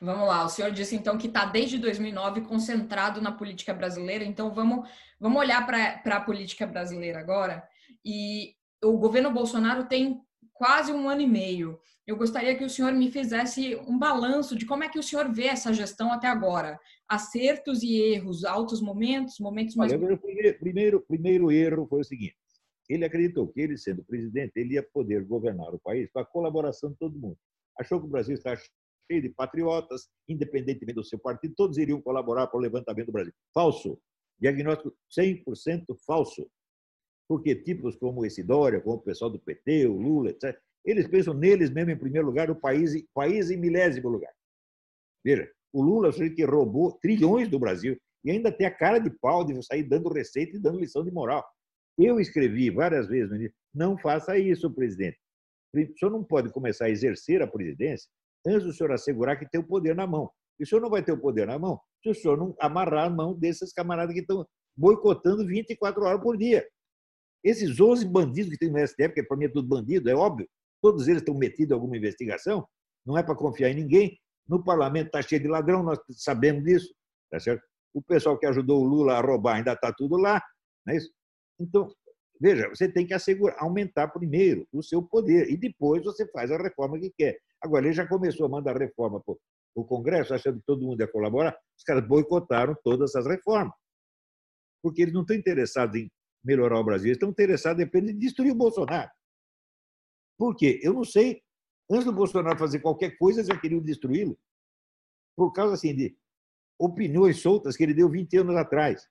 Vamos lá, o senhor disse então que está desde 2009 concentrado na política brasileira, então vamos, vamos olhar para a política brasileira agora. E o governo Bolsonaro tem quase um ano e meio. Eu gostaria que o senhor me fizesse um balanço de como é que o senhor vê essa gestão até agora. Acertos e erros, altos momentos, momentos mais. Olha, o primeiro, primeiro erro foi o seguinte: ele acreditou que ele, sendo presidente, ele ia poder governar o país com a colaboração de todo mundo. Achou que o Brasil está cheio de patriotas, independentemente do seu partido, todos iriam colaborar para o levantamento do Brasil. Falso. Diagnóstico 100% falso. Porque tipos como esse Dória, como o pessoal do PT, o Lula, etc., eles pensam neles mesmo em primeiro lugar, o país, país em milésimo lugar. Veja, o Lula é o sujeito que roubou trilhões do Brasil e ainda tem a cara de pau de sair dando receita e dando lição de moral. Eu escrevi várias vezes, não faça isso, presidente. O senhor não pode começar a exercer a presidência antes do senhor assegurar que tem o poder na mão. E o senhor não vai ter o poder na mão se o senhor não amarrar a mão desses camaradas que estão boicotando 24 horas por dia. Esses 11 bandidos que tem no STF, que para mim é tudo bandido, é óbvio, todos eles estão metidos em alguma investigação, não é para confiar em ninguém. No parlamento está cheio de ladrão, nós sabemos disso. Tá certo? O pessoal que ajudou o Lula a roubar ainda está tudo lá. Não é isso? Então, veja, você tem que assegurar, aumentar primeiro o seu poder e depois você faz a reforma que quer. Agora, ele já começou a mandar reforma para o Congresso, achando que todo mundo ia colaborar, os caras boicotaram todas essas reformas. Porque eles não estão interessados em melhorar o Brasil, eles estão interessados em destruir o Bolsonaro. Por quê? Eu não sei. Antes do Bolsonaro fazer qualquer coisa, já queriam destruí-lo. Por causa assim, de opiniões soltas que ele deu 20 anos atrás.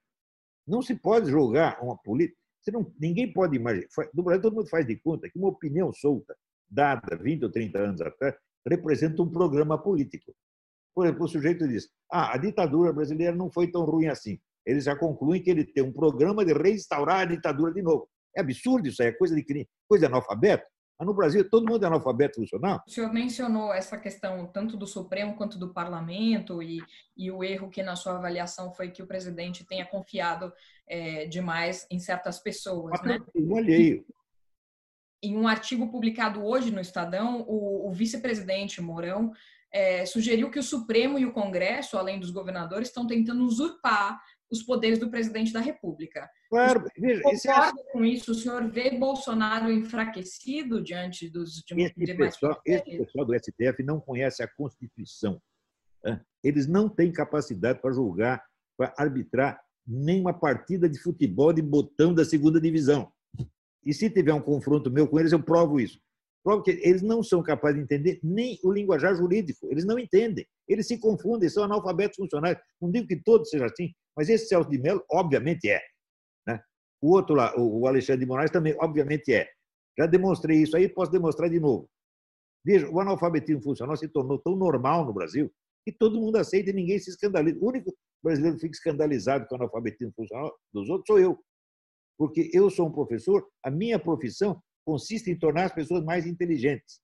Não se pode julgar uma política. Não, ninguém pode imaginar. No Brasil, todo mundo faz de conta que uma opinião solta, dada 20 ou 30 anos atrás, representa um programa político. Por exemplo, o sujeito diz: ah, a ditadura brasileira não foi tão ruim assim. Eles já concluem que ele tem um programa de reinstaurar a ditadura de novo. É absurdo isso aí, é coisa de coisa de analfabeto. Mas no Brasil, todo mundo é analfabeto funcional. O senhor mencionou essa questão tanto do Supremo quanto do Parlamento e, e o erro que, na sua avaliação, foi que o presidente tenha confiado é, demais em certas pessoas. Né? alheio. Em um artigo publicado hoje no Estadão, o, o vice-presidente Mourão é, sugeriu que o Supremo e o Congresso, além dos governadores, estão tentando usurpar os poderes do presidente da República. Claro, veja, concorda com isso? O senhor vê Bolsonaro enfraquecido diante dos esse demais pessoal, Esse pessoal do STF não conhece a Constituição. Né? Eles não têm capacidade para julgar, para arbitrar nenhuma partida de futebol de botão da segunda divisão. E se tiver um confronto meu com eles, eu provo isso. Provo que eles não são capazes de entender nem o linguajar jurídico. Eles não entendem. Eles se confundem, são analfabetos funcionais. Não digo que todos sejam assim, mas esse Celso de Mello, obviamente, é. Né? O outro lá, o Alexandre de Moraes, também, obviamente, é. Já demonstrei isso aí, posso demonstrar de novo. Veja, o analfabetismo funcional se tornou tão normal no Brasil que todo mundo aceita e ninguém se escandaliza. O único brasileiro que fica escandalizado com o analfabetismo funcional dos outros sou eu. Porque eu sou um professor, a minha profissão consiste em tornar as pessoas mais inteligentes.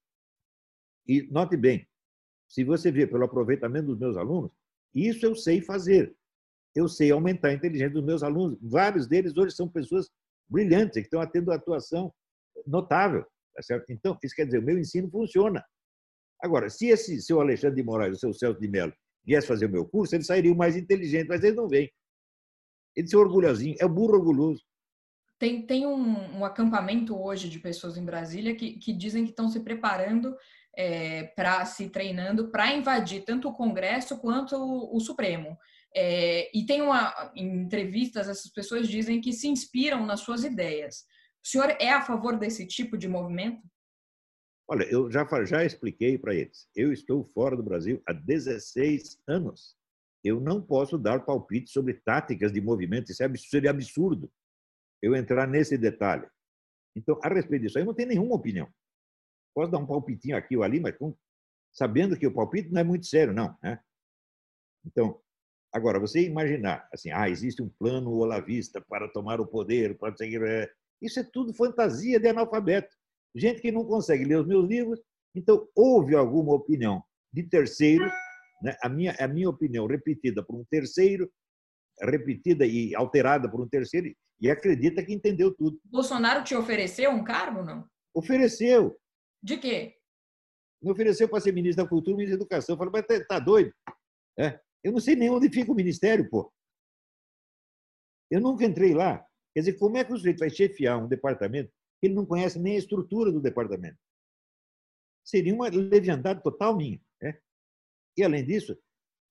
E note bem, se você vê pelo aproveitamento dos meus alunos, isso eu sei fazer. Eu sei aumentar a inteligência dos meus alunos. Vários deles hoje são pessoas brilhantes, que estão tendo atuação notável. Tá? Então, isso quer dizer, o meu ensino funciona. Agora, se esse seu Alexandre de Moraes, o seu Celso de Mello, viesse fazer o meu curso, eles sairiam mais inteligentes, mas eles não vêm. Eles são orgulhosinhos, é burro orgulhoso. Tem, tem um, um, acampamento hoje de pessoas em Brasília que, que dizem que estão se preparando é, para se treinando para invadir tanto o Congresso quanto o, o Supremo. É, e tem uma em entrevistas essas pessoas dizem que se inspiram nas suas ideias. O senhor é a favor desse tipo de movimento? Olha, eu já já expliquei para eles. Eu estou fora do Brasil há 16 anos. Eu não posso dar palpite sobre táticas de movimento. Isso é seria absurdo eu entrar nesse detalhe. Então, a respeito disso, eu não tenho nenhuma opinião. Posso dar um palpitinho aqui ou ali, mas com, sabendo que o palpite não é muito sério, não. Né? Então, agora, você imaginar, assim, ah, existe um plano olavista para tomar o poder, para seguir. É, isso é tudo fantasia de analfabeto. Gente que não consegue ler os meus livros. Então, houve alguma opinião de terceiro, né? a, minha, a minha opinião repetida por um terceiro, repetida e alterada por um terceiro, e acredita que entendeu tudo. Bolsonaro te ofereceu um cargo, não? Ofereceu. De quê? Me ofereceu para ser ministro da Cultura, ministro da Educação. Eu falei, mas tá, tá doido? É. Eu não sei nem onde fica o ministério, pô. Eu nunca entrei lá. Quer dizer, como é que o sujeito vai chefiar um departamento que ele não conhece nem a estrutura do departamento? Seria uma leviandade total minha. Né? E, além disso,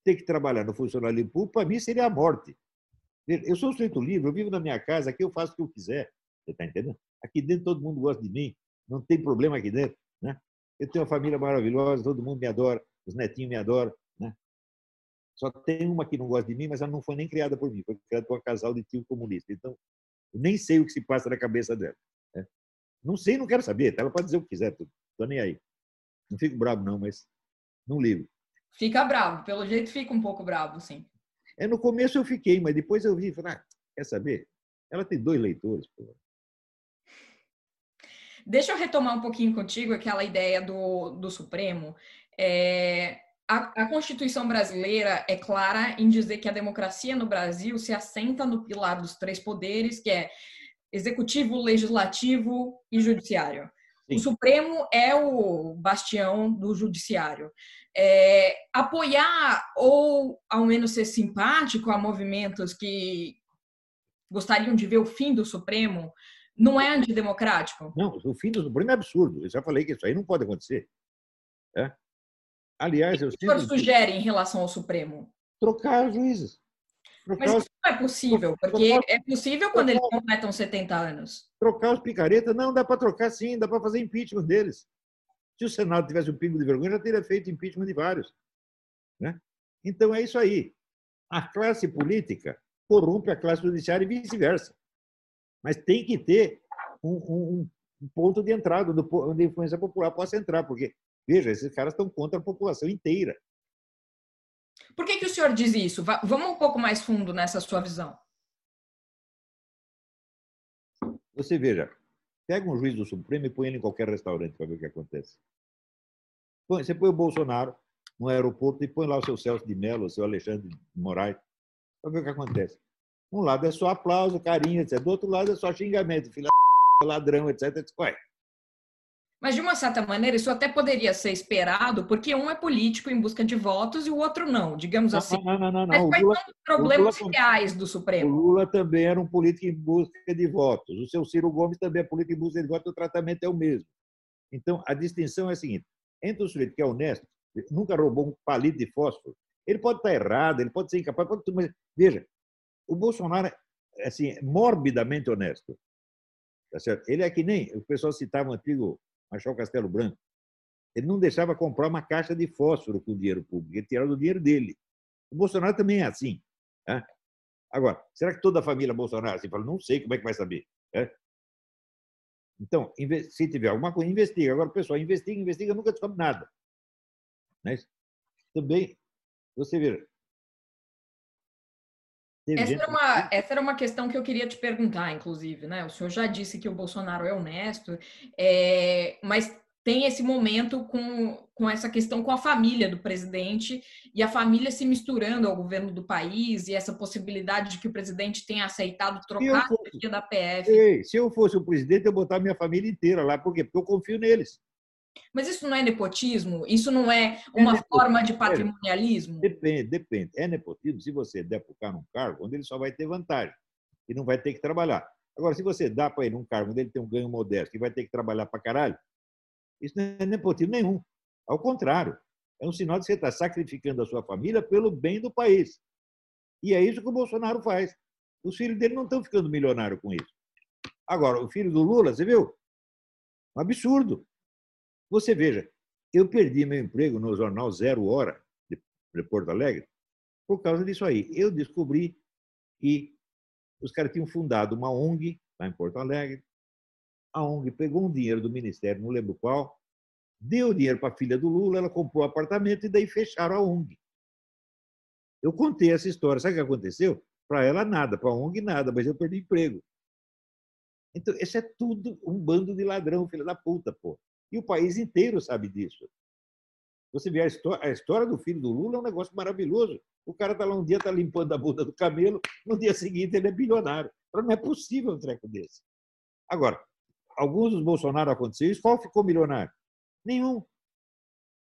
ter que trabalhar no funcionalismo público, para mim, seria a morte. Eu sou um sujeito livre, eu vivo na minha casa, aqui eu faço o que eu quiser. Você está entendendo? Aqui dentro todo mundo gosta de mim, não tem problema aqui dentro. Né? Eu tenho uma família maravilhosa, todo mundo me adora, os netinhos me adoram. Né? Só tem uma que não gosta de mim, mas ela não foi nem criada por mim, foi criada por um casal de tio comunista. Então, eu nem sei o que se passa na cabeça dela. Né? Não sei, não quero saber. Ela pode dizer o que quiser, estou nem aí. Não fico bravo, não, mas não ligo. Fica bravo, pelo jeito fica um pouco bravo, sim. É, no começo eu fiquei, mas depois eu vi e falei, ah, quer saber? Ela tem dois leitores. Pô. Deixa eu retomar um pouquinho contigo aquela ideia do, do Supremo. É, a, a, Constituição brasileira é clara em dizer que a democracia no Brasil se assenta no pilar dos três poderes, que é executivo, legislativo e judiciário. Sim. O Supremo é o bastião do judiciário. É, apoiar ou, ao menos, ser simpático a movimentos que gostariam de ver o fim do Supremo não é antidemocrático? Não, o fim do Supremo é absurdo. Eu já falei que isso aí não pode acontecer. É? Aliás, o que o senhor sugere em relação ao Supremo? Trocar juízes. Mas isso não é possível, porque trocar, é possível quando trocar, eles completam 70 anos. Trocar os picaretas? Não, dá para trocar sim, dá para fazer impeachment deles. Se o Senado tivesse um pingo de vergonha, já teria feito impeachment de vários. Né? Então é isso aí. A classe política corrompe a classe judiciária e vice-versa. Mas tem que ter um, um, um ponto de entrada onde a influência popular possa entrar, porque, veja, esses caras estão contra a população inteira. Por que, que o senhor diz isso? Vamos um pouco mais fundo nessa sua visão. Você veja, pega um juiz do Supremo e põe ele em qualquer restaurante para ver o que acontece. Você põe o Bolsonaro no aeroporto e põe lá o seu Celso de Mello, o seu Alexandre de Moraes, para ver o que acontece. Um lado é só aplauso, carinho, etc. Do outro lado é só xingamento, filha ladrão, etc. Ué, mas, de uma certa maneira, isso até poderia ser esperado, porque um é político em busca de votos e o outro não, digamos assim. Não, não, não. não. Mas quais Lula, são os problemas Lula, reais do Supremo? O Lula também era um político em busca de votos. O seu Ciro Gomes também é político em busca de votos, o tratamento é o mesmo. Então, a distinção é a seguinte: entre o sujeito que é honesto, nunca roubou um palito de fósforo, ele pode estar errado, ele pode ser incapaz, pode... mas veja, o Bolsonaro é assim, morbidamente honesto. Tá certo? Ele é que nem o pessoal citava o antigo Marechal Castelo Branco, ele não deixava comprar uma caixa de fósforo com dinheiro público, ele tirava o dinheiro dele. O Bolsonaro também é assim. Né? Agora, será que toda a família Bolsonaro assim fala? Não sei, como é que vai saber? Né? Então, se tiver alguma coisa, investiga. Agora, pessoal investiga, investiga, nunca descobre nada. Né? também, você vê. Essa era, uma, essa era uma questão que eu queria te perguntar, inclusive, né? O senhor já disse que o Bolsonaro é honesto, é, mas tem esse momento com, com essa questão com a família do presidente e a família se misturando ao governo do país e essa possibilidade de que o presidente tenha aceitado trocar a da PF. Ei, se eu fosse o presidente, eu botar minha família inteira lá. Por quê? Porque eu confio neles. Mas isso não é nepotismo? Isso não é, é uma é forma de patrimonialismo? Depende, depende. É nepotismo se você der para o cara um cargo onde ele só vai ter vantagem e não vai ter que trabalhar. Agora, se você dá para ele um cargo onde ele tem um ganho modesto e vai ter que trabalhar para caralho, isso não é nepotismo nenhum. Ao contrário, é um sinal de que você está sacrificando a sua família pelo bem do país. E é isso que o Bolsonaro faz. Os filhos dele não estão ficando milionários com isso. Agora, o filho do Lula, você viu? Um absurdo. Você veja, eu perdi meu emprego no jornal Zero Hora de Porto Alegre por causa disso aí. Eu descobri que os caras tinham fundado uma ONG lá em Porto Alegre. A ONG pegou um dinheiro do ministério, não lembro qual, deu dinheiro para a filha do Lula, ela comprou um apartamento e daí fecharam a ONG. Eu contei essa história. Sabe o que aconteceu? Para ela, nada. Para a ONG, nada. Mas eu perdi emprego. Então, isso é tudo um bando de ladrão, filha da puta, pô. E o país inteiro sabe disso. Você vê a história, a história do filho do Lula é um negócio maravilhoso. O cara está lá um dia, está limpando a bunda do camelo, no dia seguinte ele é bilionário. Não é possível um treco desse. Agora, alguns dos Bolsonaro aconteceu isso, qual ficou milionário? Nenhum.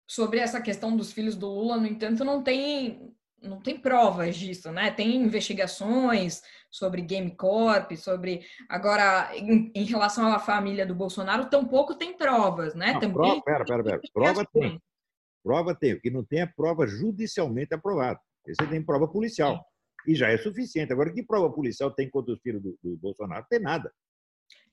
sobre essa questão dos filhos do Lula, no entanto, não tem não tem provas disso, né? Tem investigações sobre Game Corp, sobre agora em, em relação à família do Bolsonaro, tampouco tem provas, né? Não, Também prova, pera, pera, pera. Prova tem. Prova tem. O que não tem é prova judicialmente aprovada. Você tem prova policial. E já é suficiente. Agora, que prova policial tem contra os filhos do, do Bolsonaro? Tem nada.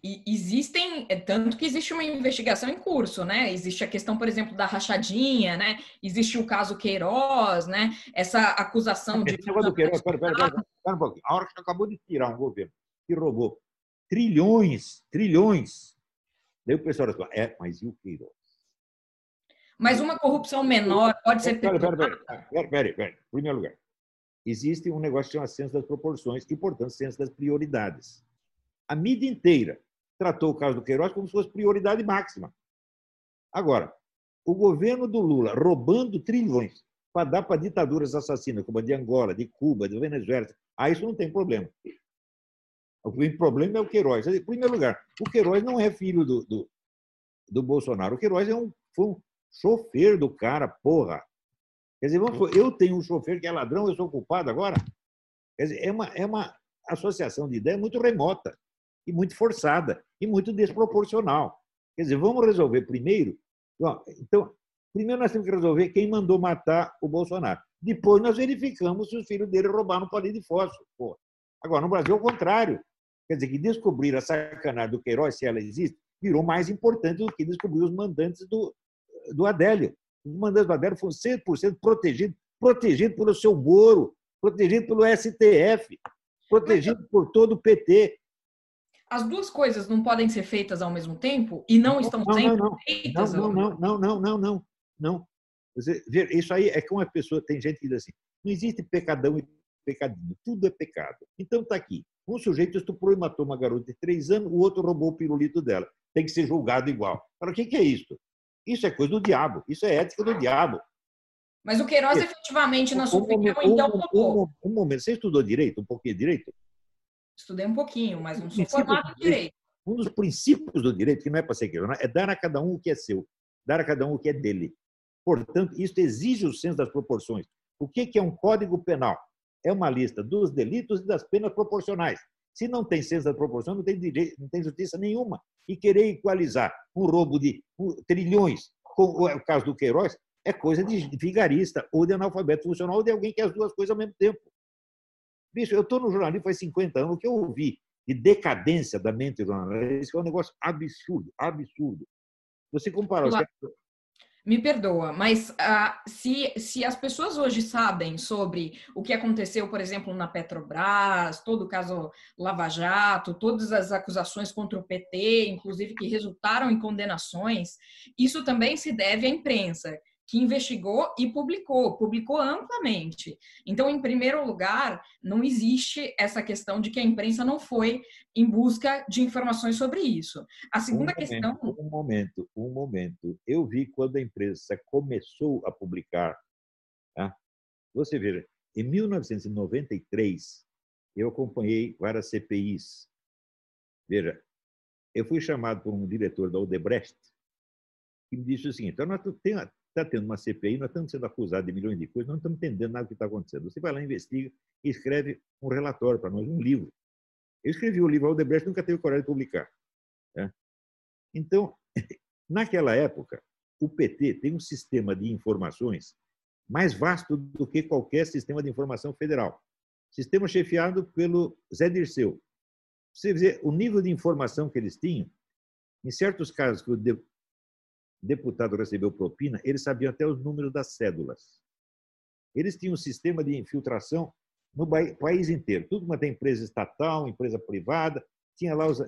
E existem, é tanto que existe uma investigação em curso, né? Existe a questão, por exemplo, da rachadinha, né? Existe o caso Queiroz, né? Essa acusação de. Negócio do Queiroz, pera, pera, pera, pera um pouquinho. A hora que acabou de tirar um governo que roubou trilhões, trilhões. Daí o pessoal fala, é, mas e o Queiroz? Mas uma corrupção menor pode ser. Pera, pera, pera, pera. Em primeiro lugar, existe um negócio que chama ciência das proporções e, portanto, ciência das prioridades. A mídia inteira tratou o caso do Queiroz como se fosse prioridade máxima. Agora, o governo do Lula roubando trilhões para dar para ditaduras assassinas, como a de Angola, de Cuba, de Venezuela, aí isso não tem problema. O problema é o Queiroz. Em primeiro lugar, o Queiroz não é filho do, do, do Bolsonaro. O Queiroz é um, foi um chofer do cara, porra. Quer dizer, eu tenho um chofer que é ladrão, eu sou culpado agora? Quer dizer, é uma, é uma associação de ideia muito remota e muito forçada e muito desproporcional. Quer dizer, vamos resolver primeiro. Então, primeiro nós temos que resolver quem mandou matar o Bolsonaro. Depois nós verificamos se os filhos dele roubaram palito de fósforo. Pô. Agora, no Brasil, é o contrário. Quer dizer, que descobrir a sacanagem do Queiroz, se ela existe, virou mais importante do que descobrir os mandantes do, do Adélio. Os mandantes do Adélio foram 100% protegidos, protegidos pelo seu Moro, protegidos pelo STF, protegidos por todo o PT as duas coisas não podem ser feitas ao mesmo tempo e não, não estão não, sendo não, feitas? Não, não, não, não, não, não, não. Isso aí é como a pessoa, tem gente que diz assim, não existe pecadão e pecadinho, tudo é pecado. Então está aqui, um sujeito estuprou e matou uma garota de três anos, o outro roubou o pirulito dela. Tem que ser julgado igual. Para o que, que é isso? Isso é coisa do diabo, isso é ética do diabo. Mas o Queiroz, efetivamente, na sua um opinião, então, um, um, um momento, você estudou direito, um pouquinho de direito? Estudei um pouquinho, mas não sou formado em direito. Um dos princípios do direito, que não é para ser questionado, é dar a cada um o que é seu, dar a cada um o que é dele. Portanto, isso exige o senso das proporções. O que é um código penal? É uma lista dos delitos e das penas proporcionais. Se não tem senso das proporções, não tem, direito, não tem justiça nenhuma. E querer equalizar um roubo de trilhões, como é o caso do Queiroz, é coisa de vigarista, ou de analfabeto funcional, ou de alguém que quer as duas coisas ao mesmo tempo. Bicho, eu estou no jornalismo faz 50 anos. O que eu ouvi de decadência da mente jornalística é um negócio absurdo, absurdo. Você comparar os... Me perdoa, mas ah, se, se as pessoas hoje sabem sobre o que aconteceu, por exemplo, na Petrobras, todo o caso Lava Jato, todas as acusações contra o PT, inclusive que resultaram em condenações, isso também se deve à imprensa que investigou e publicou, publicou amplamente. Então, em primeiro lugar, não existe essa questão de que a imprensa não foi em busca de informações sobre isso. A segunda um questão. um momento, um momento. Eu vi quando a imprensa começou a publicar. Tá? Você veja, em 1993, eu acompanhei várias CPIs. Veja, eu fui chamado por um diretor da Odebrecht que me disse o seguinte: então, nós temos, está tendo uma CPI, nós estamos sendo acusados de milhões de coisas, não estamos entendendo nada do que está acontecendo. Você vai lá, investiga e escreve um relatório para nós, um livro. Eu escrevi o livro, Aldebrecht nunca teve coragem de publicar. Né? Então, naquela época, o PT tem um sistema de informações mais vasto do que qualquer sistema de informação federal. Sistema chefiado pelo Zé Dirceu. Você vê o nível de informação que eles tinham, em certos casos que o deputado recebeu propina, eles sabiam até os números das cédulas. Eles tinham um sistema de infiltração no país inteiro. Tudo quanto é empresa estatal, empresa privada, tinha lá os,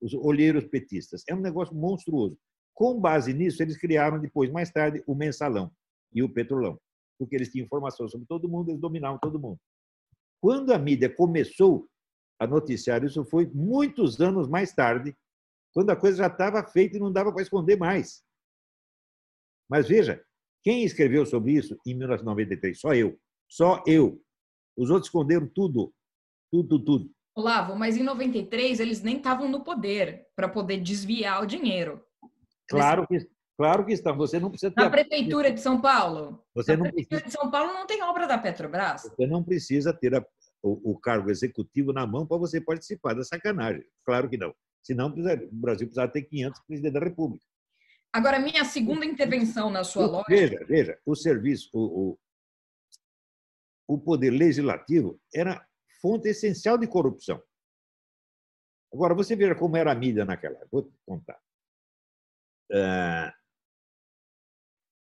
os olheiros petistas. É um negócio monstruoso. Com base nisso, eles criaram depois, mais tarde, o mensalão e o petrolão, porque eles tinham informação sobre todo mundo, eles dominavam todo mundo. Quando a mídia começou a noticiar isso, foi muitos anos mais tarde, quando a coisa já estava feita e não dava para esconder mais. Mas veja, quem escreveu sobre isso em 1993? Só eu. Só eu. Os outros esconderam tudo. Tudo, tudo. Olavo, mas em 93 eles nem estavam no poder para poder desviar o dinheiro. Claro que, Claro que estão. Você não precisa ter. Na prefeitura de São Paulo. Você Na não prefeitura precisa, de São Paulo não tem obra da Petrobras. você não precisa ter a- o, o cargo executivo na mão para você participar da sacanagem. Claro que não. Senão, o Brasil precisava ter 500 presidentes da República. Agora, minha segunda intervenção na sua lógica. Veja, veja, o serviço, o, o, o poder legislativo era fonte essencial de corrupção. Agora, você veja como era a mídia naquela época. Vou te contar. Ah,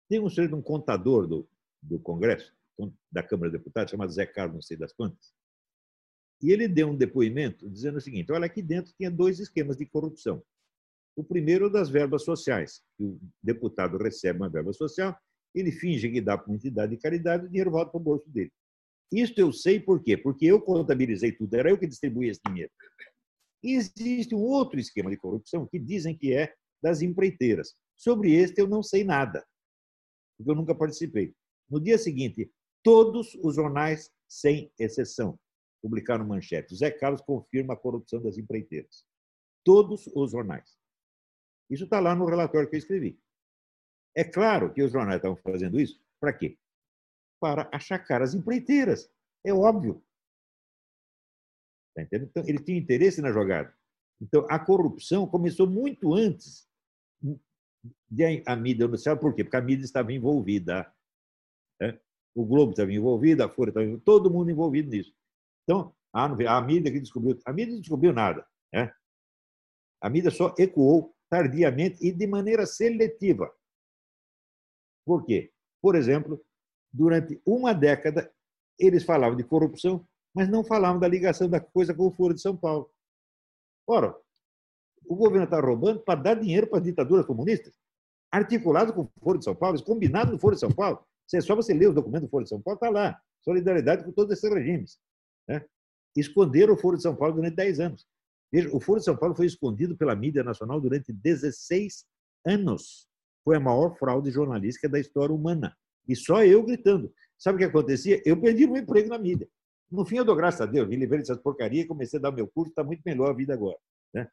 tem um sujeito, um contador do, do Congresso, da Câmara de Deputados, chamado Zé Carlos, não sei das quantas, e ele deu um depoimento dizendo o seguinte: olha, aqui dentro tinha dois esquemas de corrupção. O primeiro é das verbas sociais, que o deputado recebe uma verba social, ele finge que dá para uma entidade de caridade o dinheiro volta para o bolso dele. Isso eu sei por quê? Porque eu contabilizei tudo, era eu que distribuía esse dinheiro. Existe um outro esquema de corrupção que dizem que é das empreiteiras. Sobre este eu não sei nada, porque eu nunca participei. No dia seguinte, todos os jornais, sem exceção, publicaram manchete. Zé Carlos confirma a corrupção das empreiteiras. Todos os jornais. Isso está lá no relatório que eu escrevi. É claro que os jornais estavam fazendo isso para quê? Para achacar as empreiteiras. É óbvio. Tá? Então, ele tinha interesse na jogada. Então, a corrupção começou muito antes de a mídia anunciar. Por quê? Porque a mídia estava envolvida. né? O Globo estava envolvido, a Folha estava envolvida, todo mundo envolvido nisso. Então, a, a mídia que descobriu. A mídia não descobriu nada. Né? A mídia só ecoou tardiamente e de maneira seletiva. Por quê? Por exemplo, durante uma década, eles falavam de corrupção, mas não falavam da ligação da coisa com o Foro de São Paulo. Ora, o governo está roubando para dar dinheiro para as ditaduras comunistas, articulado com o Foro de São Paulo, combinado no Foro de São Paulo. É só você ler os documentos do Foro de São Paulo, está lá. Solidariedade com todos esses regimes. Né? Esconderam o Foro de São Paulo durante 10 anos. Veja, o Foro de São Paulo foi escondido pela mídia nacional durante 16 anos. Foi a maior fraude jornalística da história humana. E só eu gritando. Sabe o que acontecia? Eu perdi meu emprego na mídia. No fim, eu dou graças a Deus, me livrei dessas porcarias, comecei a dar meu curso, está muito melhor a vida agora. Né?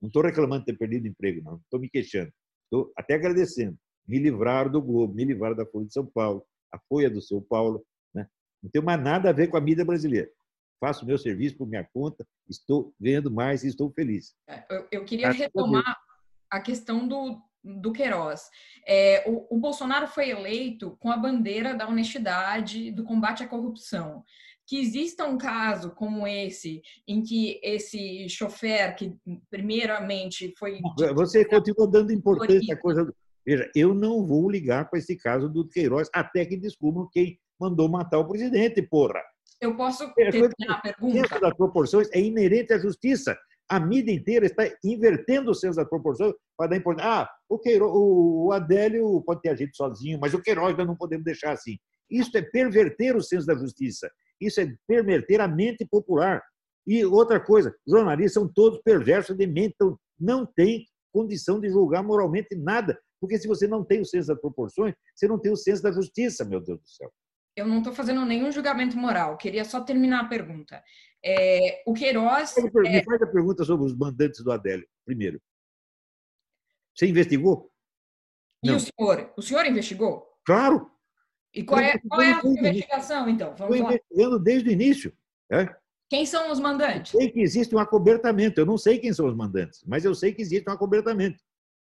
Não estou reclamando de ter perdido emprego, não. Estou me queixando. Estou até agradecendo. Me livraram do Globo, me livraram da Folha de São Paulo, a Folha do São Paulo. Né? Não tem mais nada a ver com a mídia brasileira. Faço meu serviço por minha conta, estou ganhando mais e estou feliz. Eu, eu queria retomar a questão do, do Queiroz. É, o, o, Bolsonaro foi eleito com a bandeira da honestidade, do combate à corrupção. Que exista um caso como esse, em que esse chofer, que primeiramente foi. Você continua dando importância à coisa. Veja, eu não vou ligar para esse caso do Queiroz até que descubram quem mandou matar o presidente, porra. Eu posso terminar a pergunta? O das proporções é inerente à justiça. A mídia inteira está invertendo os senso das proporções para dar importância. Ah, o, Queiroz, o Adélio pode ter agido sozinho, mas o Queiroz nós não podemos deixar assim. Isso é perverter o senso da justiça. Isso é perverter a mente popular. E outra coisa, jornalistas são todos perversos de mente, então não tem condição de julgar moralmente nada. Porque se você não tem o senso das proporções, você não tem o senso da justiça, meu Deus do céu. Eu não estou fazendo nenhum julgamento moral. Queria só terminar a pergunta. É, o Queiroz. Me é... faz a pergunta sobre os mandantes do Adélio, primeiro. Você investigou? E não. o senhor? O senhor investigou? Claro. E qual é, qual é a sua investigação, então? Estou investigando desde o início. É? Quem são os mandantes? Eu sei que existe um acobertamento. Eu não sei quem são os mandantes, mas eu sei que existe um acobertamento.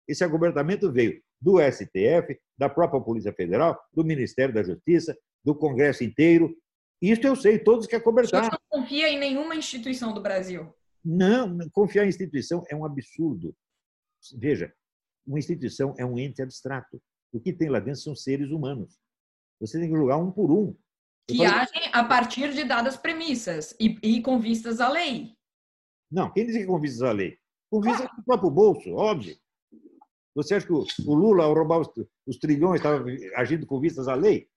Esse acobertamento veio do STF, da própria Polícia Federal, do Ministério da Justiça, do Congresso inteiro. Isso eu sei, todos que acobertaram. Você não confia em nenhuma instituição do Brasil? Não, confiar em instituição é um absurdo. Veja, uma instituição é um ente abstrato. O que tem lá dentro são seres humanos. Você tem que julgar um por um. Eu que agem a partir de dadas premissas e, e com vistas à lei. Não, quem diz que com vistas à lei? Com vistas ah. ao próprio bolso, óbvio. Você acha que o Lula, ao roubar os, os trilhões, estava agindo com vistas à lei?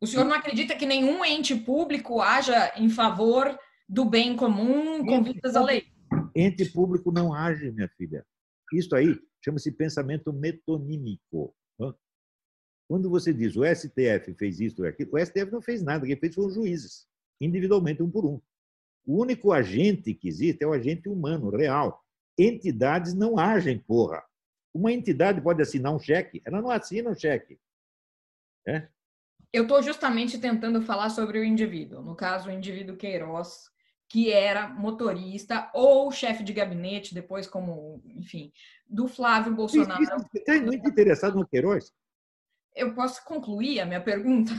O senhor não acredita que nenhum ente público haja em favor do bem comum com vistas à lei? Ente público não age, minha filha. Isso aí chama-se pensamento metonímico. Quando você diz o STF fez isso ou aquilo, o STF não fez nada, quem fez foram os juízes, individualmente, um por um. O único agente que existe é o agente humano, real. Entidades não agem, porra. Uma entidade pode assinar um cheque, ela não assina um cheque. É? Eu estou justamente tentando falar sobre o indivíduo, no caso, o indivíduo Queiroz, que era motorista ou chefe de gabinete, depois como, enfim, do Flávio Bolsonaro. Você está muito interessado no Queiroz? Eu posso concluir a minha pergunta?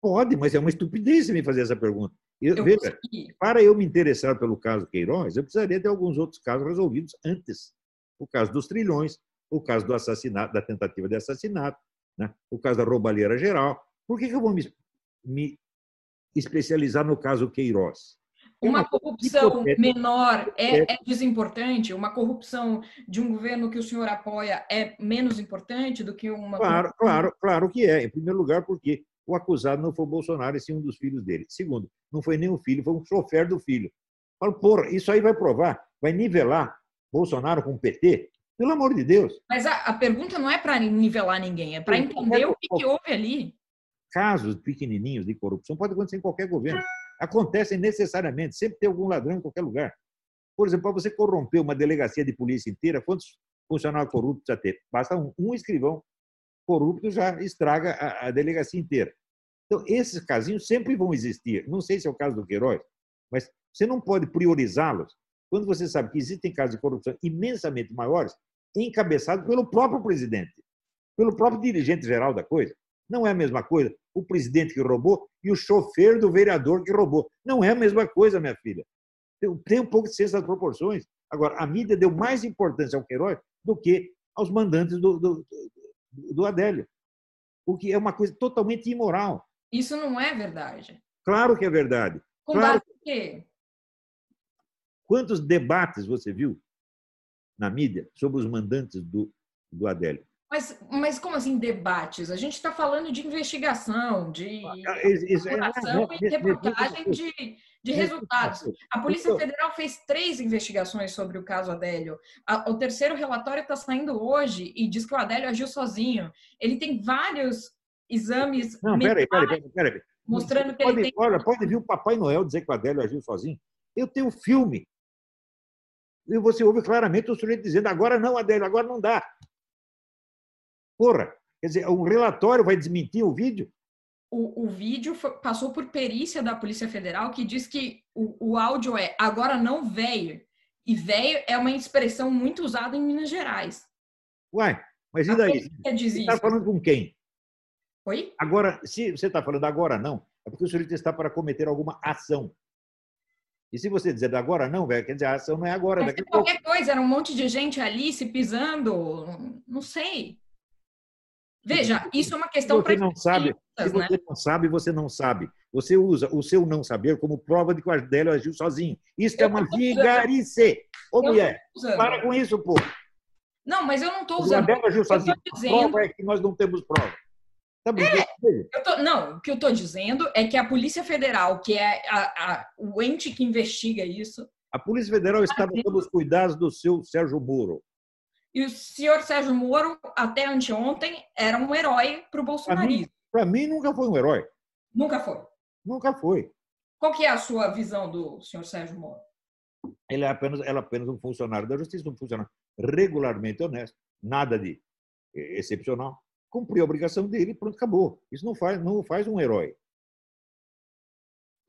Pode, mas é uma estupidez me fazer essa pergunta. Eu, eu veja, para eu me interessar pelo caso Queiroz, eu precisaria de alguns outros casos resolvidos antes. O caso dos trilhões, o caso do assassinato, da tentativa de assassinato, né? o caso da roubalheira geral. Por que, que eu vou me, me especializar no caso Queiroz? Uma corrupção menor é, é, desimportante? Uma corrupção de um governo que o senhor apoia é menos importante do que uma. Claro, claro, claro que é. Em primeiro lugar, porque o acusado não foi o Bolsonaro, e sim um dos filhos dele. Segundo, não foi nem o filho, foi um chofer do filho. Falo, porra, isso aí vai provar, vai nivelar Bolsonaro com o PT? Pelo amor de Deus. Mas a, a pergunta não é para nivelar ninguém, é para entender o que, que houve ali. Casos pequenininhos de corrupção podem acontecer em qualquer governo. Acontecem necessariamente, sempre tem algum ladrão em qualquer lugar. Por exemplo, para você corromper uma delegacia de polícia inteira, quantos funcionários corruptos já ter? Basta um, um escrivão corrupto já estraga a, a delegacia inteira. Então, esses casinhos sempre vão existir. Não sei se é o caso do Queiroz, mas você não pode priorizá-los quando você sabe que existem casos de corrupção imensamente maiores, encabeçados pelo próprio presidente, pelo próprio dirigente geral da coisa. Não é a mesma coisa o presidente que roubou e o chofer do vereador que roubou. Não é a mesma coisa, minha filha. Tem um pouco de ciência das proporções. Agora, a mídia deu mais importância ao Queiroz do que aos mandantes do, do, do Adélio, o que é uma coisa totalmente imoral. Isso não é verdade. Claro que é verdade. Com claro. base em quê? Quantos debates você viu na mídia sobre os mandantes do, do Adélio? Mas, mas como assim debates? A gente está falando de investigação, de ah, isso, é, e reportagem de, de resultados. A Polícia então Federal fez três investigações sobre o caso Adélio. O terceiro relatório está saindo hoje e diz que o Adélio agiu sozinho. Ele tem vários exames. Não, peraí, peraí, peraí. Mostrando que pode, ele tem. Olha, pode vir o Papai Noel dizer que o Adélio agiu sozinho. Eu tenho um filme. E você ouve claramente o sujeito dizendo: agora não, Adélio, agora não dá. Porra, quer dizer, o relatório vai desmentir o vídeo? O, o vídeo foi, passou por perícia da Polícia Federal que diz que o, o áudio é agora não veio. E veio é uma expressão muito usada em Minas Gerais. Uai, mas e daí? Você está falando com quem? Oi? Agora, se você está falando agora não, é porque o sujeito está para cometer alguma ação. E se você dizer agora não, velho, quer dizer, a ação não é agora. Mas daqui qualquer pouco. coisa, era um monte de gente ali se pisando, não sei. Veja, isso é uma questão para não sabe. Se você né? não sabe, você não sabe. Você usa o seu não saber como prova de que o Ardélio agiu sozinho. Isso eu é uma vigarice. Ô, mulher, para com isso, pô. Não, mas eu não estou usando. O Ardélio agiu sozinho. Dizendo... A prova é que nós não temos prova. Tá é, tô, não, o que eu estou dizendo é que a Polícia Federal, que é a, a, o ente que investiga isso. A Polícia Federal estava sob os cuidados do seu Sérgio Moro. E o senhor Sérgio Moro, até anteontem, era um herói para o bolsonarismo. Para mim, nunca foi um herói. Nunca foi? Nunca foi. Qual que é a sua visão do senhor Sérgio Moro? Ele é apenas, ele é apenas um funcionário da justiça, um funcionário regularmente honesto, nada de excepcional. Cumpriu a obrigação dele, pronto, acabou. Isso não faz, não faz um herói.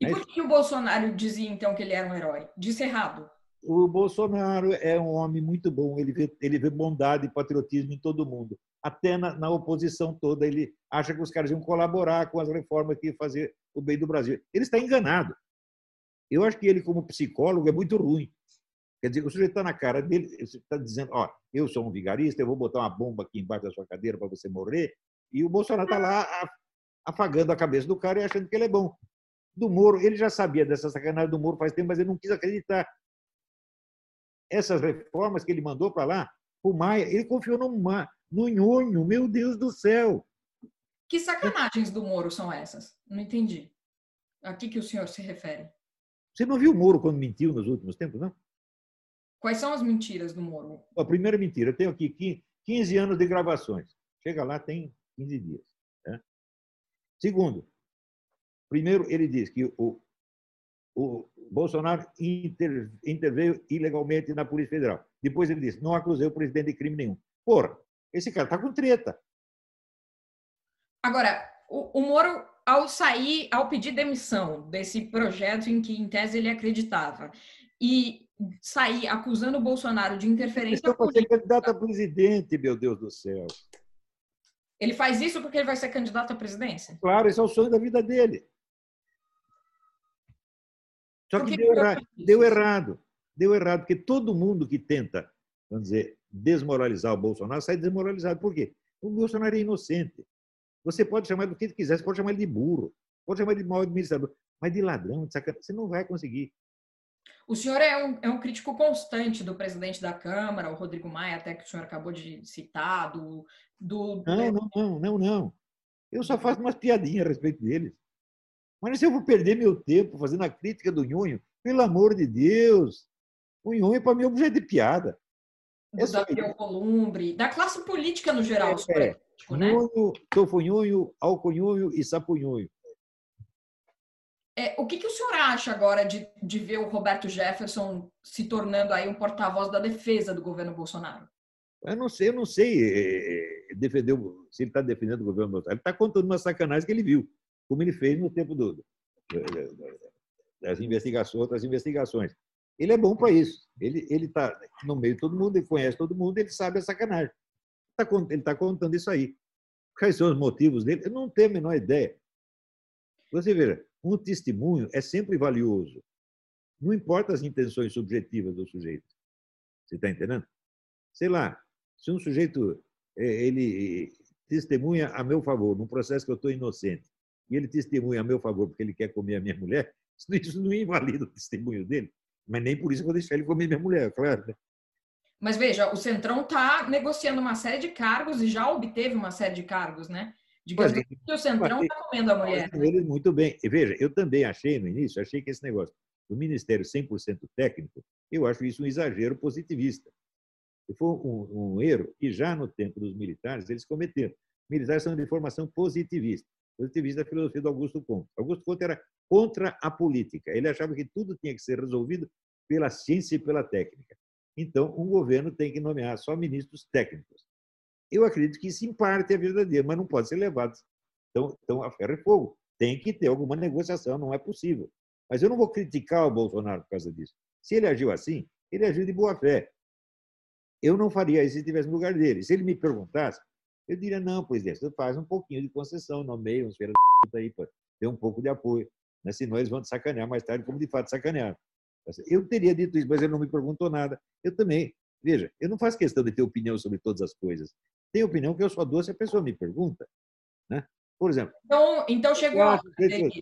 E por que o Bolsonaro dizia então que ele era um herói? Disse errado o Bolsonaro é um homem muito bom, ele vê, ele vê bondade e patriotismo em todo mundo. Até na, na, oposição toda, ele acha que os caras iam colaborar com as reformas que iam fazer o bem do Brasil. Ele está enganado. Eu acho que ele, como psicólogo, é muito ruim. Quer dizer, o sujeito está na cara dele, está dizendo: Ó, eu sou um vigarista, eu vou botar uma bomba aqui embaixo da sua cadeira para você morrer. E o Bolsonaro está lá afagando a cabeça do cara e achando que ele é bom. Do Moro, ele já sabia dessa sacanagem do Moro faz tempo, mas ele não quis acreditar essas reformas que ele mandou para lá, o Maia, ele confiou no, no nhonho, meu Deus do céu. Que sacanagens do Moro são essas? Não entendi. A que, que o senhor se refere? Você não viu o Moro quando mentiu nos últimos tempos, não? Quais são as mentiras do Moro? A primeira mentira, eu tenho aqui 15 anos de gravações. Chega lá, tem 15 dias. Né? Segundo, primeiro ele diz que o, o Bolsonaro inter, interveio ilegalmente na Polícia Federal. Depois ele disse: não acusei o presidente de crime nenhum. Porra, esse cara tá com treta. Agora, o, o Moro, ao sair, ao pedir demissão desse projeto em que, em tese, ele acreditava, e sair acusando o Bolsonaro de interferência Ele política... ser candidato a presidente, meu Deus do céu. Ele faz isso porque ele vai ser candidato à presidência? Claro, esse é o sonho da vida dele. Só que, que deu, errado, deu errado. Deu errado, porque todo mundo que tenta, vamos dizer, desmoralizar o Bolsonaro sai desmoralizado. Por quê? O Bolsonaro é inocente. Você pode chamar do que quiser, você pode chamar ele de burro, pode chamar ele de mau administrador, mas de ladrão, de sacanagem, você não vai conseguir. O senhor é um, é um crítico constante do presidente da Câmara, o Rodrigo Maia, até que o senhor acabou de citar, do. do... Não, não, não, não, não. Eu só faço umas piadinhas a respeito deles. Mas se eu vou perder meu tempo fazendo a crítica do Nhonho, pelo amor de Deus, o Nhonho é para mim objeto de piada. É Davi Alcolumbre, da classe política no geral. É, é. Político, né? Nhonho, tofunhonho, e sapunhonho. É, o que, que, o senhor acha agora de, de ver o Roberto Jefferson se tornando aí um porta-voz da defesa do governo Bolsonaro? Eu não sei, eu não sei é, é defender, se ele está defendendo o governo Bolsonaro. Ele está contando uma sacanagem que ele viu como ele fez no tempo do, das investigações, outras investigações. Ele é bom para isso. Ele ele está no meio de todo mundo, ele conhece todo mundo, ele sabe a sacanagem. Tá ele está contando isso aí. Quais são os motivos dele? Eu não tenho a menor ideia. Você veja, um testemunho é sempre valioso. Não importa as intenções subjetivas do sujeito. Você está entendendo? Sei lá, se um sujeito é, ele testemunha a meu favor num processo que eu estou inocente e ele testemunha a meu favor porque ele quer comer a minha mulher, isso não invalida o testemunho dele. Mas nem por isso eu vou deixar ele comer minha mulher, claro. Né? Mas veja, o Centrão está negociando uma série de cargos e já obteve uma série de cargos, né? Digamos mas, que o Centrão está comendo a mulher. Né? Muito bem. E veja, eu também achei no início, achei que esse negócio do Ministério 100% técnico, eu acho isso um exagero positivista. Foi um, um erro que já no tempo dos militares eles cometeram. Militares são de formação positivista positivista da filosofia do Augusto Comte. Augusto Comte era contra a política. Ele achava que tudo tinha que ser resolvido pela ciência e pela técnica. Então, um governo tem que nomear só ministros técnicos. Eu acredito que isso, em parte, é verdadeiro, mas não pode ser levado então, então a ferro e fogo. Tem que ter alguma negociação, não é possível. Mas eu não vou criticar o Bolsonaro por causa disso. Se ele agiu assim, ele agiu de boa fé. Eu não faria isso se estivesse no lugar dele. Se ele me perguntasse, eu diria, não, presidente, você faz um pouquinho de concessão, nomeia uns feiras aí para ter um pouco de apoio. Né? Senão eles vão te sacanear mais tarde, como de fato sacanearam. Eu teria dito isso, mas ele não me perguntou nada. Eu também. Veja, eu não faço questão de ter opinião sobre todas as coisas. Tenho opinião que eu só dou se a pessoa me pergunta. Né? Por exemplo. Então, então chegou a.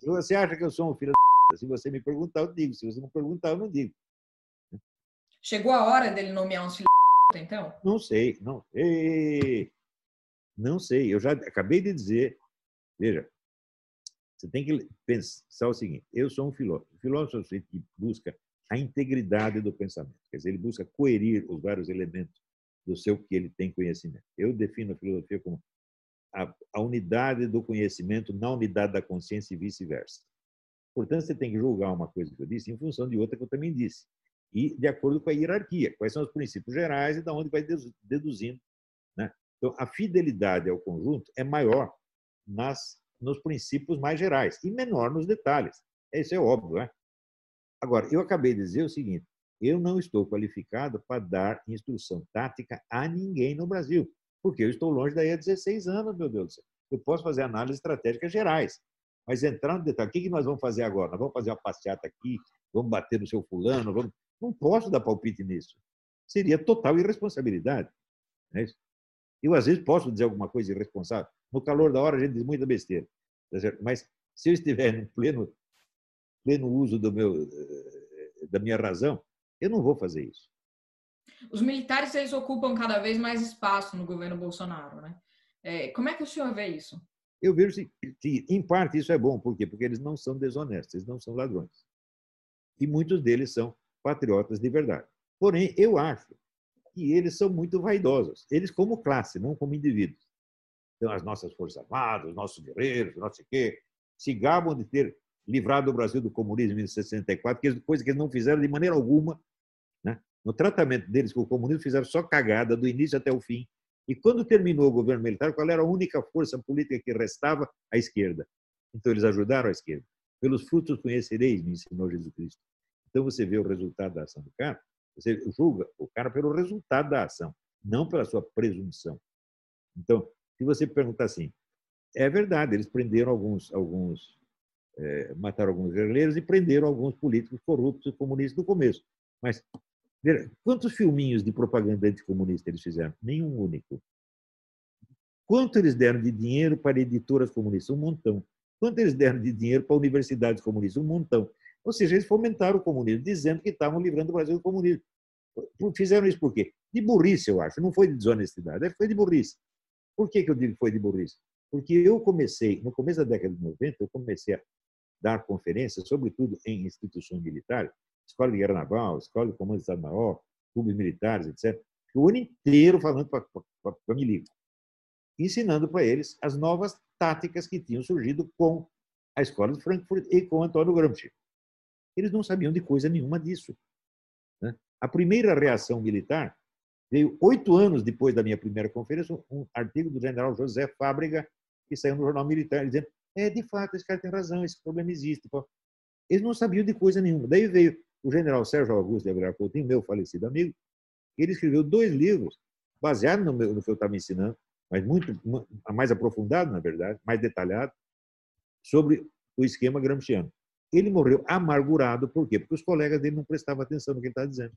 Você acha que eu sou um filho da Se você me perguntar, eu digo. Se você não perguntar, eu não digo. Chegou a hora dele nomear uns filhos então? Não sei. Não. Ei, não sei, eu já acabei de dizer. Veja, você tem que pensar o seguinte: eu sou um filósofo. O filósofo é um sujeito que busca a integridade do pensamento, quer dizer, ele busca coerir os vários elementos do seu que ele tem conhecimento. Eu defino a filosofia como a, a unidade do conhecimento na unidade da consciência e vice-versa. Portanto, você tem que julgar uma coisa que eu disse em função de outra que eu também disse. E de acordo com a hierarquia, quais são os princípios gerais e da onde vai deduzindo então, a fidelidade ao conjunto é maior nas, nos princípios mais gerais e menor nos detalhes. Isso é óbvio, né? Agora, eu acabei de dizer o seguinte: eu não estou qualificado para dar instrução tática a ninguém no Brasil, porque eu estou longe daí há 16 anos, meu Deus do céu. Eu posso fazer análises estratégicas gerais, mas entrar no detalhe, o que nós vamos fazer agora? Nós vamos fazer uma passeata aqui, vamos bater no seu fulano, vamos... não posso dar palpite nisso. Seria total irresponsabilidade. É isso? Eu, às vezes, posso dizer alguma coisa irresponsável. No calor da hora, a gente diz muita besteira. Tá Mas se eu estiver no pleno, pleno uso do meu, eh, da minha razão, eu não vou fazer isso. Os militares eles ocupam cada vez mais espaço no governo Bolsonaro, né? É, como é que o senhor vê isso? Eu vejo que, em parte, isso é bom. Por quê? Porque eles não são desonestos, eles não são ladrões. E muitos deles são patriotas de verdade. Porém, eu acho que eles são muito vaidosos. Eles como classe, não como indivíduos. Então, as nossas Forças Armadas, os nossos guerreiros, não sei o quê, se gabam de ter livrado o Brasil do comunismo em 64, que é coisa que eles não fizeram de maneira alguma. Né? No tratamento deles com o comunismo, fizeram só cagada, do início até o fim. E quando terminou o governo militar, qual era a única força política que restava? A esquerda. Então eles ajudaram a esquerda. Pelos frutos conhecereis, me ensinou Jesus Cristo. Então você vê o resultado da ação do cara, você julga o cara pelo resultado da ação, não pela sua presunção. Então, se você perguntar assim, é verdade, eles prenderam alguns, alguns é, mataram alguns guerreiros e prenderam alguns políticos corruptos e comunistas no começo. Mas quantos filminhos de propaganda anticomunista eles fizeram? Nenhum único. Quanto eles deram de dinheiro para editoras comunistas? Um montão. Quanto eles deram de dinheiro para universidades comunistas? Um montão. Ou seja, eles fomentaram o comunismo, dizendo que estavam livrando o Brasil do comunismo. Fizeram isso por quê? De burrice, eu acho. Não foi de desonestidade, foi de burrice. Por que, que eu digo que foi de burrice? Porque eu comecei, no começo da década de 90, eu comecei a dar conferências, sobretudo em instituições militares, escola de guerra naval, escola de comando de Estado-Maior, clubes militares, etc. O ano inteiro falando para milico, ensinando para eles as novas táticas que tinham surgido com a escola de Frankfurt e com Antônio Gramsci. Eles não sabiam de coisa nenhuma disso. Né? A primeira reação militar veio oito anos depois da minha primeira conferência, um artigo do general José Fábrega, que saiu no jornal militar, dizendo: é, de fato, esse cara tem razão, esse problema existe. Eles não sabiam de coisa nenhuma. Daí veio o general Sérgio Augusto de Aguilar Coutinho, meu falecido amigo, ele escreveu dois livros, baseados no, no que eu estava ensinando, mas muito mais aprofundado, na verdade, mais detalhado, sobre o esquema gramsciano. Ele morreu amargurado, por quê? Porque os colegas dele não prestavam atenção no que ele estava dizendo.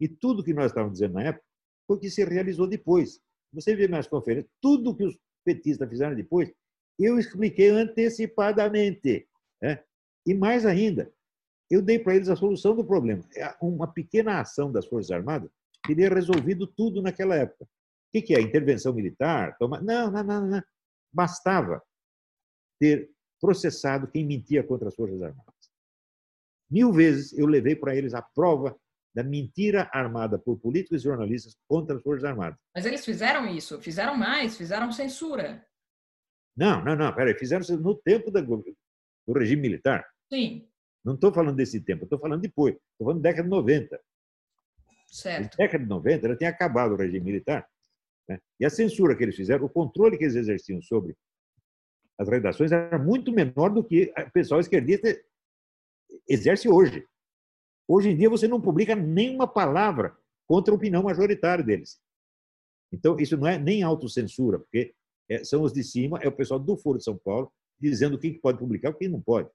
E tudo que nós estávamos dizendo na época foi o que se realizou depois. Você vê minhas conferências, tudo que os petistas fizeram depois, eu expliquei antecipadamente. Né? E mais ainda, eu dei para eles a solução do problema. É uma pequena ação das Forças Armadas teria resolvido tudo naquela época. O que é? Intervenção militar? Toma... Não, não, não, não. Bastava ter processado quem mentia contra as Forças Armadas. Mil vezes eu levei para eles a prova da mentira armada por políticos e jornalistas contra as Forças Armadas. Mas eles fizeram isso, fizeram mais, fizeram censura. Não, não, não, peraí, fizeram isso no tempo do regime militar. Sim. Não estou falando desse tempo, estou falando depois, estou falando da década de 90. Certo. Na década de 90, já tinha acabado o regime militar. Né? E a censura que eles fizeram, o controle que eles exerciam sobre as redações era muito menor do que o pessoal esquerdista exerce hoje. Hoje em dia, você não publica nenhuma palavra contra a opinião majoritária deles. Então, isso não é nem autocensura, porque é, são os de cima, é o pessoal do Foro de São Paulo, dizendo o que pode publicar e o que não pode.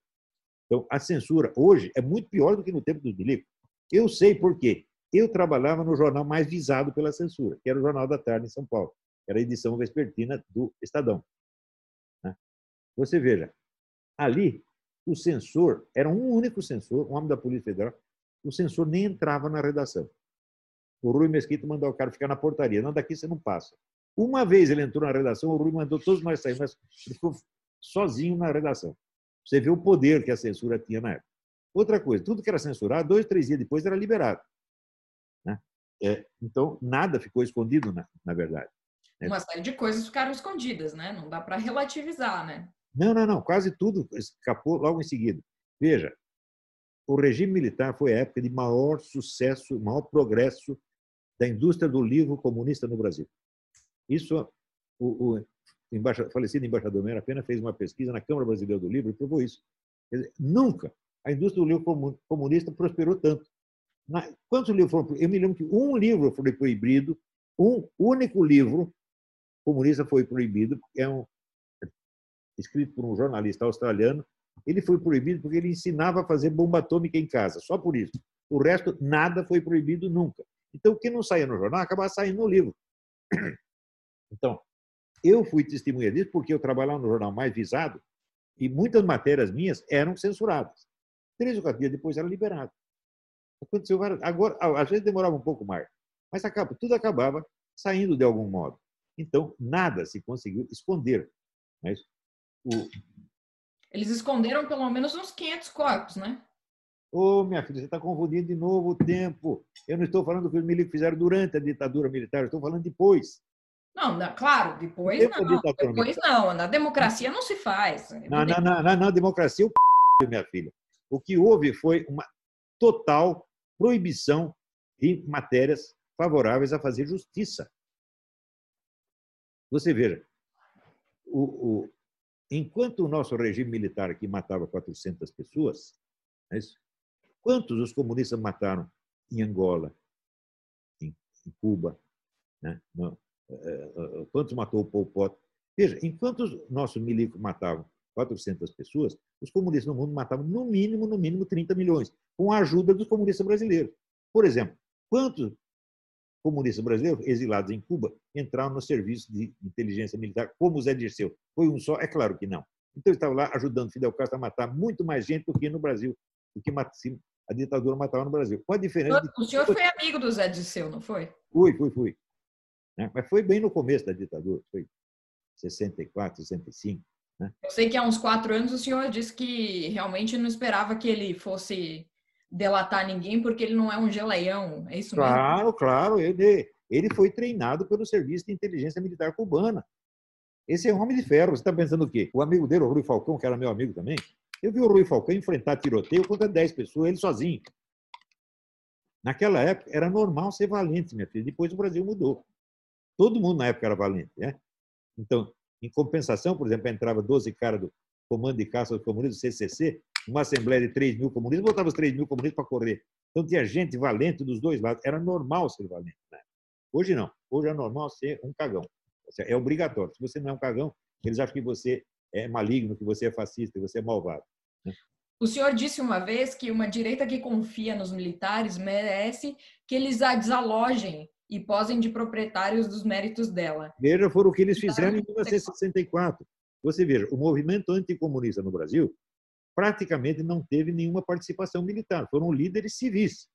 Então, a censura hoje é muito pior do que no tempo dos milicos. Eu sei por quê. Eu trabalhava no jornal mais visado pela censura, que era o Jornal da Tarde em São Paulo, era a edição vespertina do Estadão. Você veja, ali o censor era um único censor, um homem da Polícia Federal, o censor nem entrava na redação. O Rui Mesquita mandou o cara ficar na portaria. Não, daqui você não passa. Uma vez ele entrou na redação, o Rui mandou todos nós sair, mas ele ficou sozinho na redação. Você vê o poder que a censura tinha na época. Outra coisa, tudo que era censurado, dois, três dias depois era liberado. Né? É, então, nada ficou escondido, na, na verdade. Né? Uma série de coisas ficaram escondidas, né? Não dá para relativizar, né? Não, não, não. Quase tudo escapou logo em seguida. Veja, o regime militar foi a época de maior sucesso, maior progresso da indústria do livro comunista no Brasil. Isso, o, o embaixador, falecido embaixador Mera Pena fez uma pesquisa na Câmara Brasileira do Livro e provou isso. Dizer, nunca a indústria do livro comunista prosperou tanto. Na, quantos livros foram? Eu me lembro que um livro foi proibido, um único livro comunista foi proibido, é um escrito por um jornalista australiano. Ele foi proibido porque ele ensinava a fazer bomba atômica em casa, só por isso. O resto, nada foi proibido nunca. Então, o que não saía no jornal acabava saindo no livro. Então, eu fui testemunha disso porque eu trabalhava no jornal mais visado e muitas matérias minhas eram censuradas. Três ou quatro dias depois era liberado. Aconteceu várias... Agora, às vezes demorava um pouco mais, mas acaba, tudo acabava saindo de algum modo. Então, nada se conseguiu esconder. Mas o... Eles esconderam pelo menos uns 500 corpos, né? Ô, oh, minha filha, você está confundindo de novo o tempo. Eu não estou falando do que os milicos fizeram durante a ditadura militar, eu estou falando depois. Não, não claro, depois não. Depois não. Na democracia não se faz. Não, não, não, não, na democracia, o minha filha. O que houve foi uma total proibição de matérias favoráveis a fazer justiça. Você veja, o, o, enquanto o nosso regime militar aqui matava 400 pessoas, é quantos os comunistas mataram em Angola, em, em Cuba, né? Eh, eh, quantos matou o Pol Pot? Veja, enquanto os nossos milicos matavam 400 pessoas, os comunistas no mundo matavam no mínimo, no mínimo 30 milhões, com a ajuda dos comunistas brasileiros. Por exemplo, quantos comunistas brasileiros exilados em Cuba entraram no serviço de inteligência militar, como o Zé Dirceu? Foi um só? É claro que não. Então, ele estava lá ajudando Fidel Castro a matar muito mais gente do que no Brasil, do que a ditadura matava no Brasil. Qual a diferença? O senhor foi amigo do Zé Dirceu, não foi? Fui, fui, fui. Né? Mas foi bem no começo da ditadura, foi 64, 65. Né? Eu sei que há uns quatro anos o senhor disse que realmente não esperava que ele fosse delatar ninguém porque ele não é um geleião, é isso mesmo? Claro, claro. Ele, ele foi treinado pelo Serviço de Inteligência Militar Cubana. Esse é um homem de ferro. Você está pensando o quê? O amigo dele, o Rui Falcão, que era meu amigo também, eu vi o Rui Falcão enfrentar tiroteio contra 10 pessoas, ele sozinho. Naquela época, era normal ser valente, minha filha. Depois o Brasil mudou. Todo mundo na época era valente. Né? Então, em compensação, por exemplo, entrava 12 caras do Comando de Caça do Comunismo, CCC, uma assembleia de 3 mil comunistas, botava os 3 mil comunistas para correr. Então, tinha gente valente dos dois lados. Era normal ser valente. Né? Hoje não. Hoje é normal ser um cagão. É obrigatório. Se você não é um cagão, eles acham que você é maligno, que você é fascista, que você é malvado. Né? O senhor disse uma vez que uma direita que confia nos militares merece que eles a desalojem e posem de proprietários dos méritos dela. Veja, foram o que eles fizeram em 1964. Você veja, o movimento anticomunista no Brasil praticamente não teve nenhuma participação militar. Foram líderes civis,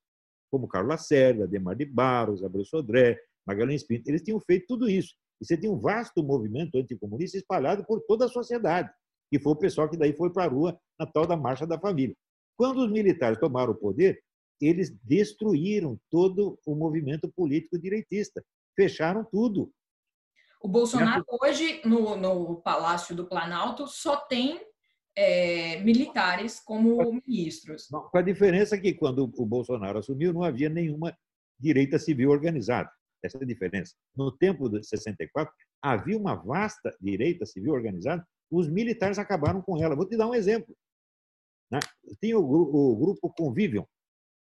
como Carlos Lacerda, Demar de Barros, Abreu Sodré, Magalhães Pinto. Eles tinham feito tudo isso. E você tinha um vasto movimento anticomunista espalhado por toda a sociedade, que foi o pessoal que daí foi para a rua na tal da Marcha da Família. Quando os militares tomaram o poder, eles destruíram todo o movimento político direitista, fecharam tudo. O Bolsonaro hoje no, no Palácio do Planalto só tem é, militares como ministros. Com a diferença que quando o Bolsonaro assumiu não havia nenhuma direita civil organizada. Essa é a diferença. No tempo de 64 havia uma vasta direita civil organizada. Os militares acabaram com ela. Vou te dar um exemplo. Né? Tinha o, grupo Convivium,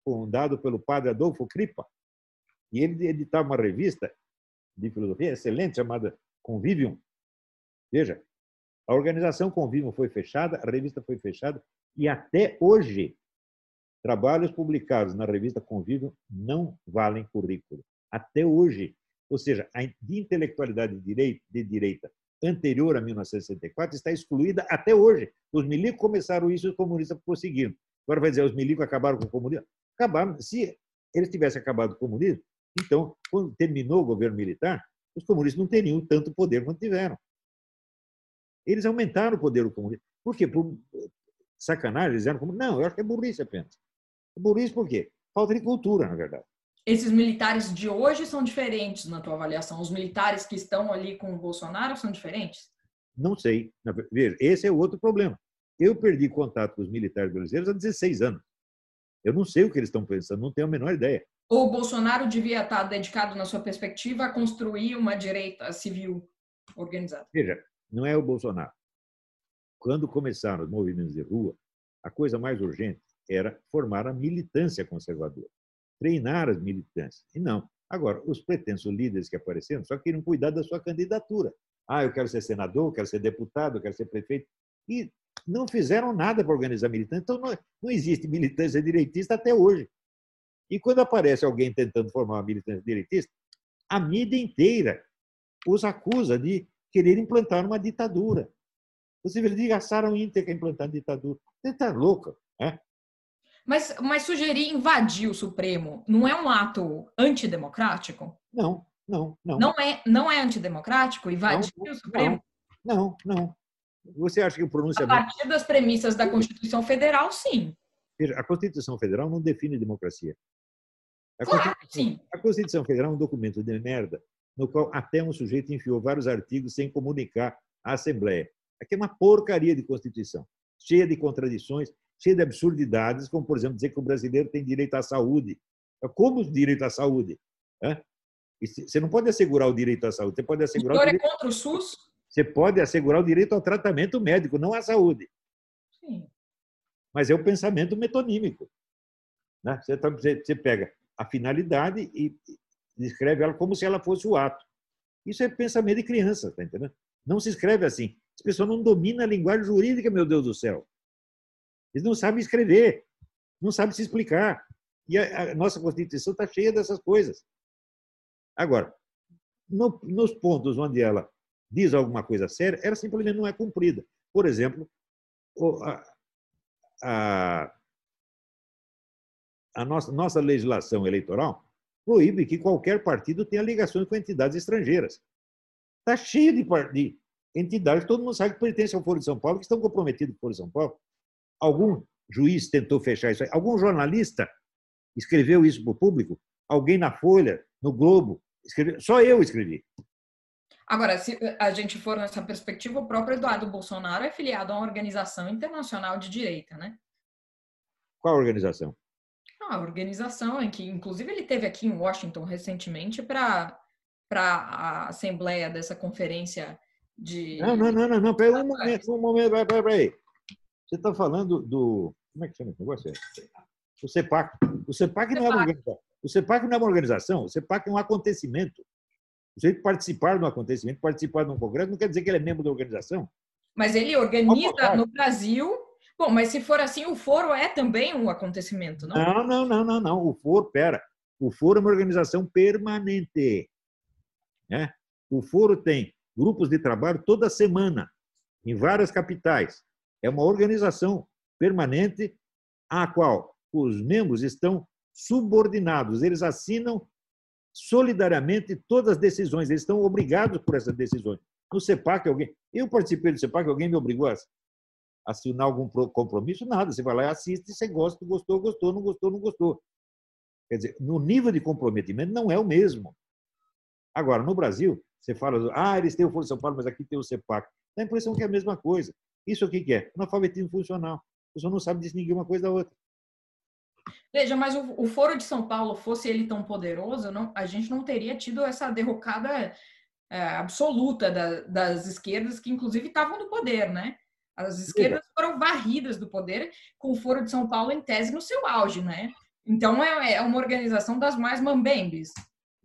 fundado pelo padre Adolfo Cripa, e ele editava uma revista de filosofia excelente chamada Convivium. Veja, a organização Convivium foi fechada, a revista foi fechada, e até hoje, trabalhos publicados na revista Convivium não valem currículo. Até hoje. Ou seja, a intelectualidade de direita anterior a 1964 está excluída até hoje. Os milicos começaram isso e os comunistas prosseguiram. Agora vai dizer, os milicos acabaram com o comunismo? acabaram. Se eles tivessem acabado com o comunismo, então, quando terminou o governo militar, os comunistas não teriam tanto poder quanto tiveram. Eles aumentaram o poder do comunismo. Por quê? Por sacanagem, eles eram como. Não, eu acho que é burrice apenas. É burrice por quê? Falta de cultura, na verdade. Esses militares de hoje são diferentes na tua avaliação? Os militares que estão ali com o Bolsonaro são diferentes? Não sei. Veja, esse é o outro problema. Eu perdi contato com os militares brasileiros há 16 anos. Eu não sei o que eles estão pensando, não tenho a menor ideia. O Bolsonaro devia estar dedicado, na sua perspectiva, a construir uma direita civil organizada? Veja, não é o Bolsonaro. Quando começaram os movimentos de rua, a coisa mais urgente era formar a militância conservadora, treinar as militâncias. E não. Agora, os pretensos líderes que apareceram só queriam cuidar da sua candidatura. Ah, eu quero ser senador, quero ser deputado, quero ser prefeito. E não fizeram nada para organizar militância. Então, não, não existe militância direitista até hoje. E quando aparece alguém tentando formar uma militância direitista, a mídia inteira os acusa de querer implantar uma ditadura. Você vê, desgastaram o Inter que implantar ditadura. Você está louca, né? Mas, mas sugerir invadir o Supremo não é um ato antidemocrático? Não, não, não. Não é, não é antidemocrático invadir não, o Supremo? Não, não, não. Você acha que o pronunciamento. A partir das premissas da Constituição Federal, sim. Veja, a Constituição Federal não define democracia. A, claro, sim. a Constituição Federal é um documento de merda no qual até um sujeito enfiou vários artigos sem comunicar à Assembleia. Aqui é uma porcaria de Constituição, cheia de contradições, cheia de absurdidades, como, por exemplo, dizer que o brasileiro tem direito à saúde. Como direito à saúde? Você não pode assegurar o direito à saúde, você pode assegurar o, direito... é contra o SUS? Você pode assegurar o direito ao tratamento médico, não à saúde. Sim. Mas é o pensamento metonímico. Né? Você, tá, você pega a finalidade e descreve ela como se ela fosse o ato. Isso é pensamento de criança, tá entendendo? Não se escreve assim. As pessoas não dominam a linguagem jurídica, meu Deus do céu. Eles não sabem escrever, não sabem se explicar. E a, a nossa Constituição está cheia dessas coisas. Agora, no, nos pontos onde ela diz alguma coisa séria, ela simplesmente não é cumprida. Por exemplo, a, a, a nossa, nossa legislação eleitoral proíbe que qualquer partido tenha ligações com entidades estrangeiras. Está cheio de, de entidades, todo mundo sabe que pertencem ao Foro de São Paulo, que estão comprometidos com o Foro de São Paulo. Algum juiz tentou fechar isso aí? Algum jornalista escreveu isso para o público? Alguém na Folha, no Globo, escreveu? Só eu escrevi. Agora, se a gente for nessa perspectiva, o próprio Eduardo Bolsonaro é filiado a uma organização internacional de direita, né? Qual organização? Ah, a organização em que, inclusive, ele teve aqui em Washington recentemente para a assembleia dessa conferência de. Não, não, não, não, não. Peraí, um momento, um momento, peraí, peraí, peraí. Você está falando do. Como é que chama esse negócio? O CEPAC. O CEPAC não é uma organização. O CEPAC não é uma organização, o CEPAC é um acontecimento. O sujeito participar de um acontecimento, participar de um congresso, não quer dizer que ele é membro da organização. Mas ele organiza no Brasil. Bom, mas se for assim, o foro é também um acontecimento, não? Não, não, não, não, não. O foro, pera. O foro é uma organização permanente. Né? O foro tem grupos de trabalho toda semana, em várias capitais. É uma organização permanente à qual os membros estão subordinados, eles assinam solidariamente todas as decisões, eles estão obrigados por essas decisões. No CEPAC, alguém. Eu participei do CEPAC, alguém me obrigou a assinar algum compromisso? Nada. Você vai lá e assiste, você gosta, gostou, gostou, não gostou, não gostou. Quer dizer, no nível de comprometimento não é o mesmo. Agora, no Brasil, você fala, ah, eles têm o Foro São Paulo, mas aqui tem o CEPAC. Dá a impressão que é a mesma coisa. Isso aqui que é? Analfabetismo funcional. A pessoa não sabe distinguir uma coisa da outra. Veja, mas o, o, Foro de São Paulo, fosse ele tão poderoso, não, a gente não teria tido essa derrocada é, absoluta da, das esquerdas, que inclusive estavam no poder, né? As esquerdas foram varridas do poder com o Foro de São Paulo em tese no seu auge, né? Então é, é uma organização das mais mambembes.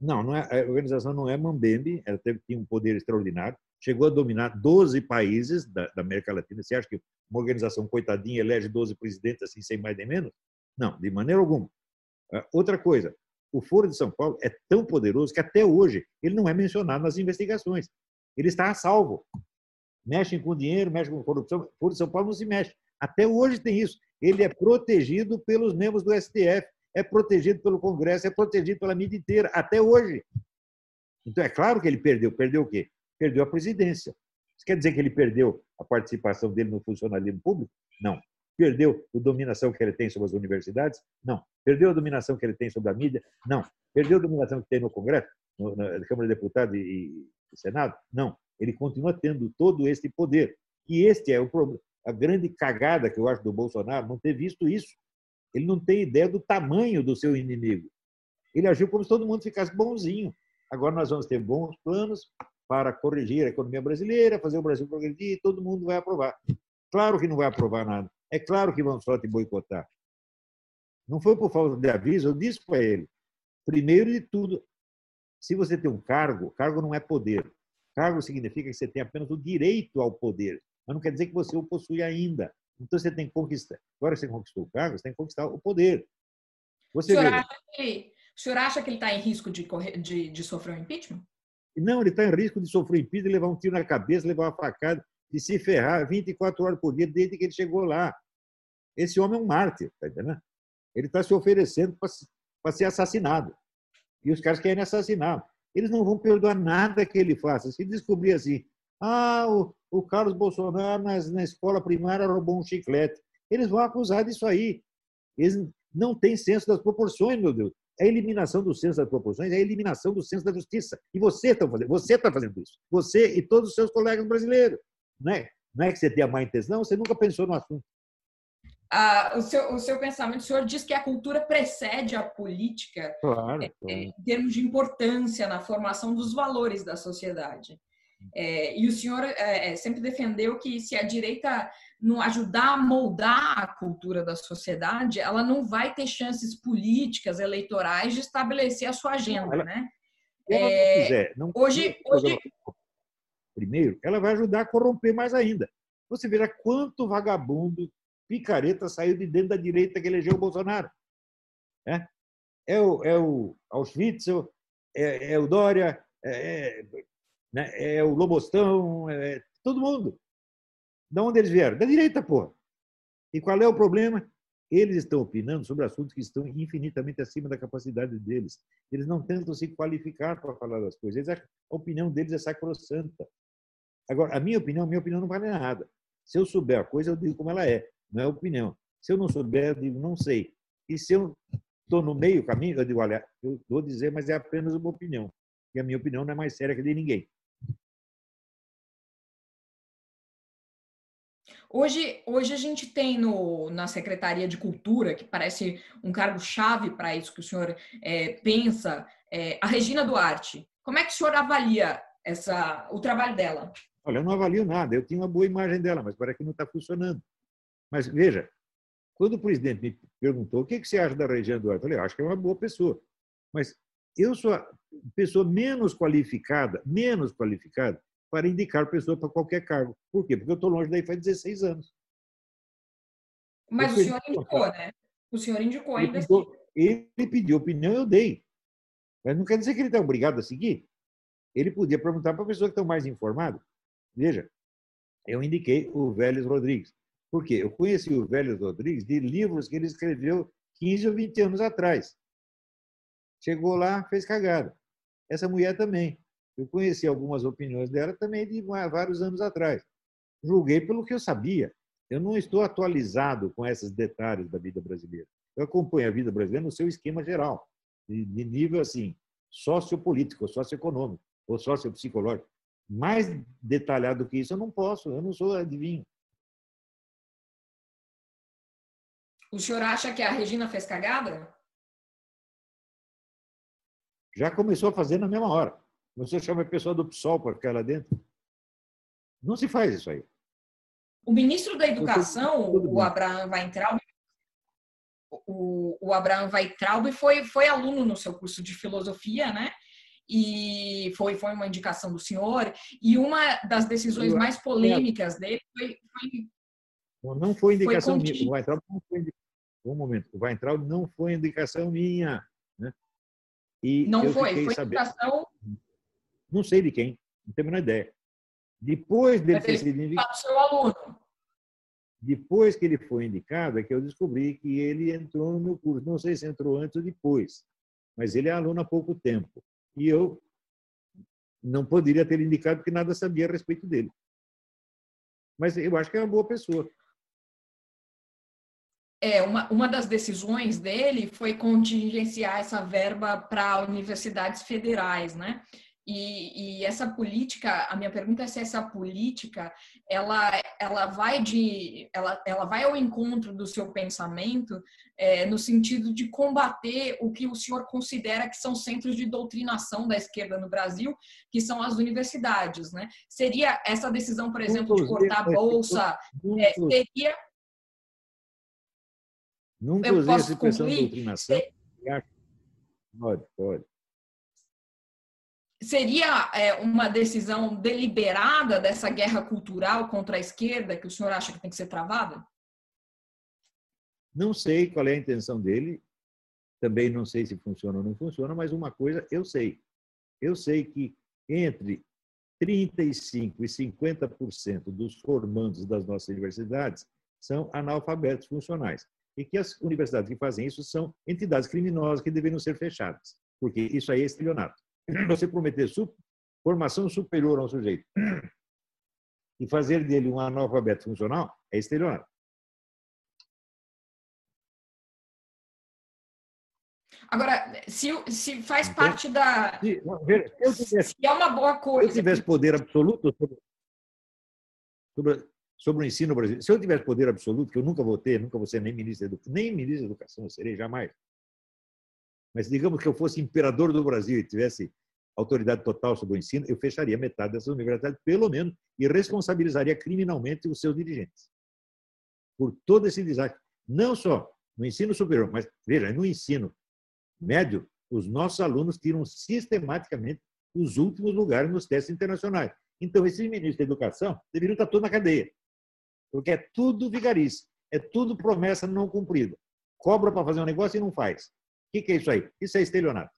Não, não é, a organização não é mambembe, ela teve, tinha um poder extraordinário, chegou a dominar 12 países da, da América Latina. Você acha que uma organização coitadinha elege 12 presidentes assim, sem mais nem menos? Não, de maneira alguma. Ah, outra coisa, o Foro de São Paulo é tão poderoso que até hoje ele não é mencionado nas investigações. Ele está a salvo. Mexem com dinheiro, mexem com corrupção. Foro de São Paulo não se mexe. Até hoje tem isso. Ele é protegido pelos membros do STF, é protegido pelo Congresso, é protegido pela mídia inteira, até hoje. Então, é claro que ele perdeu. Perdeu o quê? Perdeu a presidência. Isso quer dizer que ele perdeu a participação dele no funcionalismo público? Não. Perdeu a dominação que ele tem sobre as universidades? Não. Perdeu a dominação que ele tem sobre a mídia? Não. Perdeu a dominação que tem no Congresso, na Câmara de Deputados e Senado? Não. Ele continua tendo todo este poder. E este é o problema. A grande cagada que eu acho do Bolsonaro não ter visto isso. Ele não tem ideia do tamanho do seu inimigo. Ele agiu como se todo mundo ficasse bonzinho. Agora nós vamos ter bons planos para corrigir a economia brasileira, fazer o Brasil progredir e todo mundo vai aprovar. Claro que não vai aprovar nada. É claro que vão só te boicotar. Não foi por falta de aviso, eu disse para ele. Primeiro de tudo, se você tem um cargo, cargo não é poder. Cargo significa que você tem apenas o direito ao poder, mas não quer dizer que você o possui ainda. Então você tem que conquistar. Agora que você conquistou o cargo, você tem que conquistar o poder. Você o, senhor acha que, o senhor acha que ele está em risco de, correr, de, de sofrer um impeachment? Não, ele está em risco de sofrer impeachment, levar um tiro na cabeça, levar uma facada de se ferrar 24 horas por dia desde que ele chegou lá. Esse homem é um mártir, tá entendendo? Ele está se oferecendo para ser assassinado. E os caras querem assassinar. Eles não vão perdoar nada que ele faça. Se descobrir assim, ah, o, o Carlos Bolsonaro nas, na escola primária roubou um chiclete, eles vão acusar disso aí. Eles não têm senso das proporções, meu Deus. A eliminação do senso das proporções é a eliminação do senso da justiça. E você está fazendo, você está fazendo isso. Você e todos os seus colegas brasileiros. Não é, não é que você tenha má intenção, você nunca pensou no assunto. Ah, o, seu, o seu pensamento, o senhor diz que a cultura precede a política claro, é, claro. em termos de importância na formação dos valores da sociedade. É, e o senhor é, é, sempre defendeu que se a direita não ajudar a moldar a cultura da sociedade, ela não vai ter chances políticas, eleitorais de estabelecer a sua agenda, ela, né? Ela não quiser, não hoje, hoje... primeiro, ela vai ajudar a corromper mais ainda. Você verá quanto vagabundo picareta saiu de dentro da direita que elegeu o Bolsonaro. É, é, o, é o Auschwitz, é, é o Dória, é, é, né, é o Lobostão, é todo mundo. De onde eles vieram? Da direita, porra. E qual é o problema? Eles estão opinando sobre assuntos que estão infinitamente acima da capacidade deles. Eles não tentam se qualificar para falar das coisas. a opinião deles é sacrossanta. Agora, a minha opinião, minha opinião não vale nada. Se eu souber a coisa, eu digo como ela é não é opinião. Se eu não souber, eu digo, não sei. E se eu estou no meio caminho, eu digo, olha, eu vou dizer, mas é apenas uma opinião. E a minha opinião não é mais séria que a de ninguém. Hoje, hoje a gente tem no, na Secretaria de Cultura, que parece um cargo-chave para isso que o senhor é, pensa, é, a Regina Duarte. Como é que o senhor avalia essa, o trabalho dela? Olha, eu não avalio nada. Eu tinha uma boa imagem dela, mas parece que não está funcionando. Mas veja, quando o presidente me perguntou o que você acha da Regina Duarte, eu falei, acho que é uma boa pessoa. Mas eu sou a pessoa menos qualificada, menos qualificada para indicar pessoa para qualquer cargo. Por quê? Porque eu estou longe daí faz 16 anos. Mas o senhor indicou, né? O senhor indicou ainda. Ele, ele pediu opinião, eu dei. Mas não quer dizer que ele está obrigado a seguir. Ele podia perguntar para a pessoa que está mais informada. Veja, eu indiquei o Vélez Rodrigues. Por quê? Eu conheci o Vélez Rodrigues de livros que ele escreveu 15 ou 20 anos atrás. Chegou lá, fez cagada. Essa mulher também. Eu conheci algumas opiniões dela também de vários anos atrás. Julguei pelo que eu sabia. Eu não estou atualizado com esses detalhes da vida brasileira. Eu acompanho a vida brasileira no seu esquema geral, de, nível assim, sociopolítico, socioeconômico ou sociopsicológico. Mais detalhado do que isso eu não posso, eu não sou adivinho. O senhor acha que a Regina fez cagada? Já começou a fazer na mesma hora. Você chama a pessoa do PSOL para ficar lá dentro. Não se faz isso aí. O ministro da Educação, o Abraham Weintraub, o, o Abraham Weintraub foi, foi aluno no seu curso de filosofia, né? E foi, foi uma indicação do senhor. E uma das decisões mais polêmicas dele foi, foi não foi indicação foi minha. O Weintraub não foi um momento. O Weintraub não foi indicação minha. Né? E não foi, foi sabendo, indicação. Não sei de quem, não tenho a menor ideia. Depois dele ter sido indicado. seu aluno. Depois que ele foi indicado, é que eu descobri que ele entrou no meu curso. Não sei se entrou antes ou depois, mas ele é aluno há pouco tempo. E eu não poderia ter indicado porque nada sabia a respeito dele. Mas eu acho que é uma boa pessoa. É, uma, uma das decisões dele foi contingenciar essa verba para universidades federais, né? E, e, essa política, a minha pergunta é se essa política ela, ela vai de ela, ela vai ao encontro do seu pensamento é, no sentido de combater o que o senhor considera que são centros de doutrinação da esquerda no Brasil, que são as universidades, né? Seria essa decisão, por exemplo, de cortar a bolsa, é, seria Nunca eu usei essa expressão de doutrinação. Pode, pode. Seria é, uma decisão deliberada dessa guerra cultural contra a esquerda que o senhor acha que tem que ser travada? Não sei qual é a intenção dele, também não sei se funciona ou não funciona, mas uma coisa eu sei. Eu sei que entre 35% e 50% dos formandos das nossas universidades são analfabetos funcionais e que as universidades que fazem isso são entidades criminosas que deveriam ser fechadas, porque isso aí é estelionato. Você prometer formação superior a um sujeito e fazer dele um analfabeto funcional é estelionato. Agora, se, se faz parte da. Se, se, tivesse, se é uma boa coisa. Se eu tivesse poder absoluto sobre, sobre sobre o ensino brasileiro. Se eu tivesse poder absoluto, que eu nunca vou ter, nunca vou ser nem ministro da educação, nem ministro da educação, eu serei jamais. Mas digamos que eu fosse imperador do Brasil e tivesse autoridade total sobre o ensino, eu fecharia metade dessas universidades, pelo menos, e responsabilizaria criminalmente os seus dirigentes. Por todo esse desastre. Não só no ensino superior, mas, veja, no ensino médio, os nossos alunos tiram sistematicamente os últimos lugares nos testes internacionais. Então, esses ministros da educação deveriam estar todos na cadeia, porque é tudo vigarice, é tudo promessa não cumprida. Cobra para fazer um negócio e não faz. O que é isso aí? Isso é estelionato.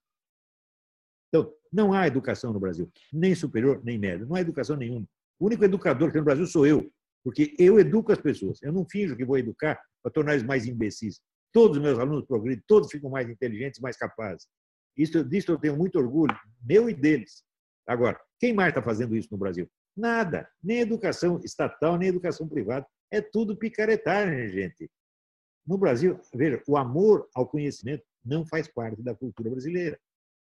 Então, não há educação no Brasil, nem superior, nem média. Não há educação nenhuma. O único educador que tem no Brasil sou eu, porque eu educo as pessoas. Eu não finjo que vou educar para tornar eles mais imbecis. Todos os meus alunos progridem, todos ficam mais inteligentes, mais capazes. Isso, disso eu tenho muito orgulho, meu e deles. Agora, quem mais está fazendo isso no Brasil? Nada. Nem educação estatal, nem educação privada. É tudo picaretagem, gente. No Brasil, veja, o amor ao conhecimento não faz parte da cultura brasileira.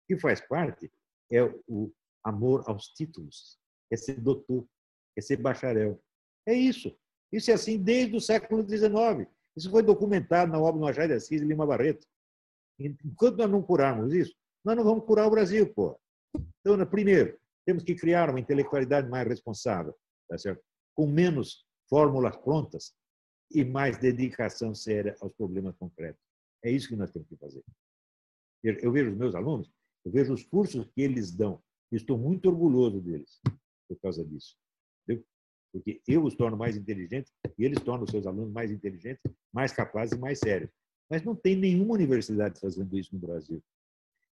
O que faz parte é o amor aos títulos. É ser doutor, é ser bacharel. É isso. Isso é assim desde o século XIX. Isso foi documentado na obra do Machado de Assis e Lima Barreto. Enquanto nós não curarmos isso, nós não vamos curar o Brasil, pô. Então, primeiro, temos que criar uma intelectualidade mais responsável, tá certo? com menos fórmulas prontas e mais dedicação séria aos problemas concretos. É isso que nós temos que fazer. Eu vejo os meus alunos, eu vejo os cursos que eles dão, estou muito orgulhoso deles por causa disso. Entendeu? Porque eu os torno mais inteligentes e eles tornam os seus alunos mais inteligentes, mais capazes e mais sérios. Mas não tem nenhuma universidade fazendo isso no Brasil.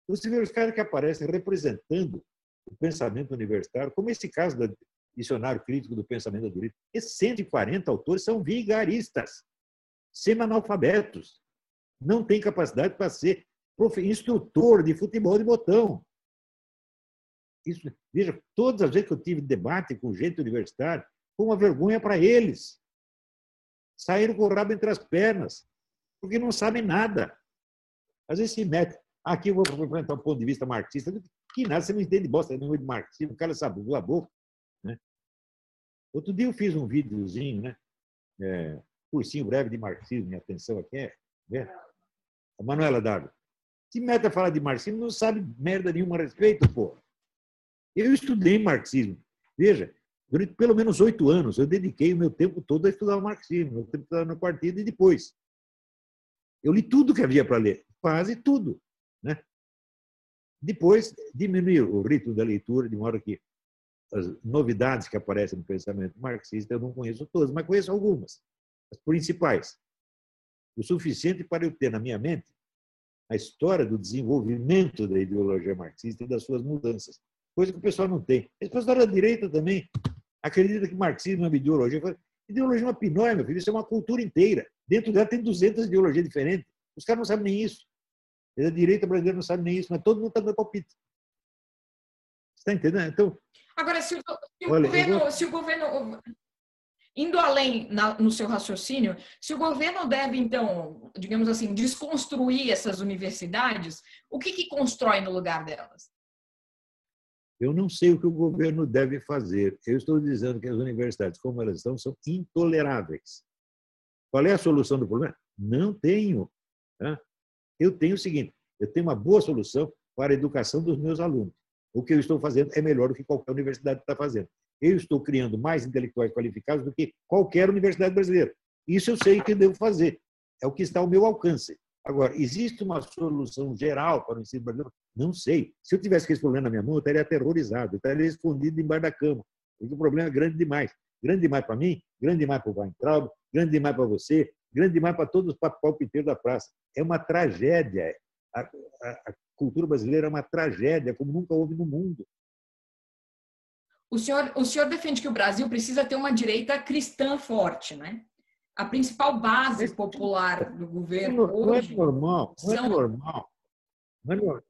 Você vê os caras que aparecem representando o pensamento universitário, como esse caso do Dicionário Crítico do Pensamento do Direito. Esses 140 autores são vigaristas, semi-analfabetos, não têm capacidade para ser instrutor de futebol de botão. Isso, veja, todas as vezes que eu tive debate com gente universitária, foi uma vergonha para eles. Saíram com o rabo entre as pernas, porque não sabem nada. Às vezes se mete. Aqui eu vou apresentar um ponto de vista marxista. Que nada, você não entende bosta nenhuma de marxismo, o cara sabe a boca. Né? Outro dia eu fiz um videozinho, né? É, cursinho breve de marxismo, minha atenção aqui é. Né? A Manuela Dado. Se mete a falar de marxismo, não sabe merda nenhuma a respeito, pô. Eu estudei marxismo. Veja, durante pelo menos oito anos, eu dediquei o meu tempo todo a estudar marxismo, meu tempo estava no partido e depois. Eu li tudo que havia para ler, quase tudo. Depois, diminuir o ritmo da leitura, de modo que as novidades que aparecem no pensamento marxista eu não conheço todas, mas conheço algumas, as principais. O suficiente para eu ter na minha mente a história do desenvolvimento da ideologia marxista e das suas mudanças, coisa que o pessoal não tem. Esse pessoal da direita também acredita que marxismo é uma ideologia. Ideologia é uma pinóia, meu filho, isso é uma cultura inteira. Dentro dela tem 200 ideologias diferentes. Os caras não sabem nem isso. A direita brasileira não sabe nem isso, mas todo mundo está dando palpite. Você está entendendo? Então. Agora, se o, se o olha, governo, vou... se o governo indo além na, no seu raciocínio, se o governo deve, então, digamos assim, desconstruir essas universidades, o que, que constrói no lugar delas? Eu não sei o que o governo deve fazer. Eu estou dizendo que as universidades, como elas estão, são intoleráveis. Qual é a solução do problema? Não tenho. Eu tenho o seguinte: eu tenho uma boa solução para a educação dos meus alunos. O que eu estou fazendo é melhor do que qualquer universidade está fazendo. Eu estou criando mais intelectuais qualificados do que qualquer universidade brasileira. Isso eu sei que devo fazer. É o que está ao meu alcance. Agora, existe uma solução geral para o ensino brasileiro? Não sei. Se eu tivesse esse problema na minha mão, eu estaria aterrorizado, eu estaria escondido embaixo da cama. Porque o problema é grande demais. Grande demais para mim, grande demais para o Weintraub, grande demais para você, grande demais para todos os palpiteiros da praça. É uma tragédia. A, a, a cultura brasileira é uma tragédia, como nunca houve no mundo. O senhor, o senhor defende que o Brasil precisa ter uma direita cristã forte, né? a principal base popular do governo não, hoje. Não é normal, não é são... é normal. Não é, normal,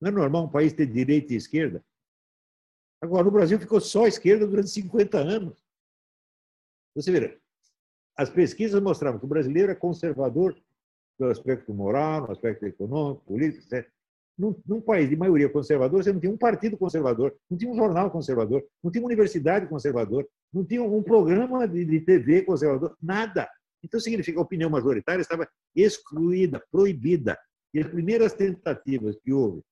não é normal um país ter direita e esquerda. Agora, no Brasil ficou só esquerda durante 50 anos. Você vê, as pesquisas mostravam que o brasileiro é conservador no aspecto moral, no aspecto econômico, político, etc. Num, num, país de maioria conservadora, você não tinha um partido conservador, não tinha um jornal conservador, não tinha uma universidade conservadora, não tinha um programa de, de TV conservador, nada. Então, significa que a opinião majoritária estava excluída, proibida. E as primeiras tentativas que houve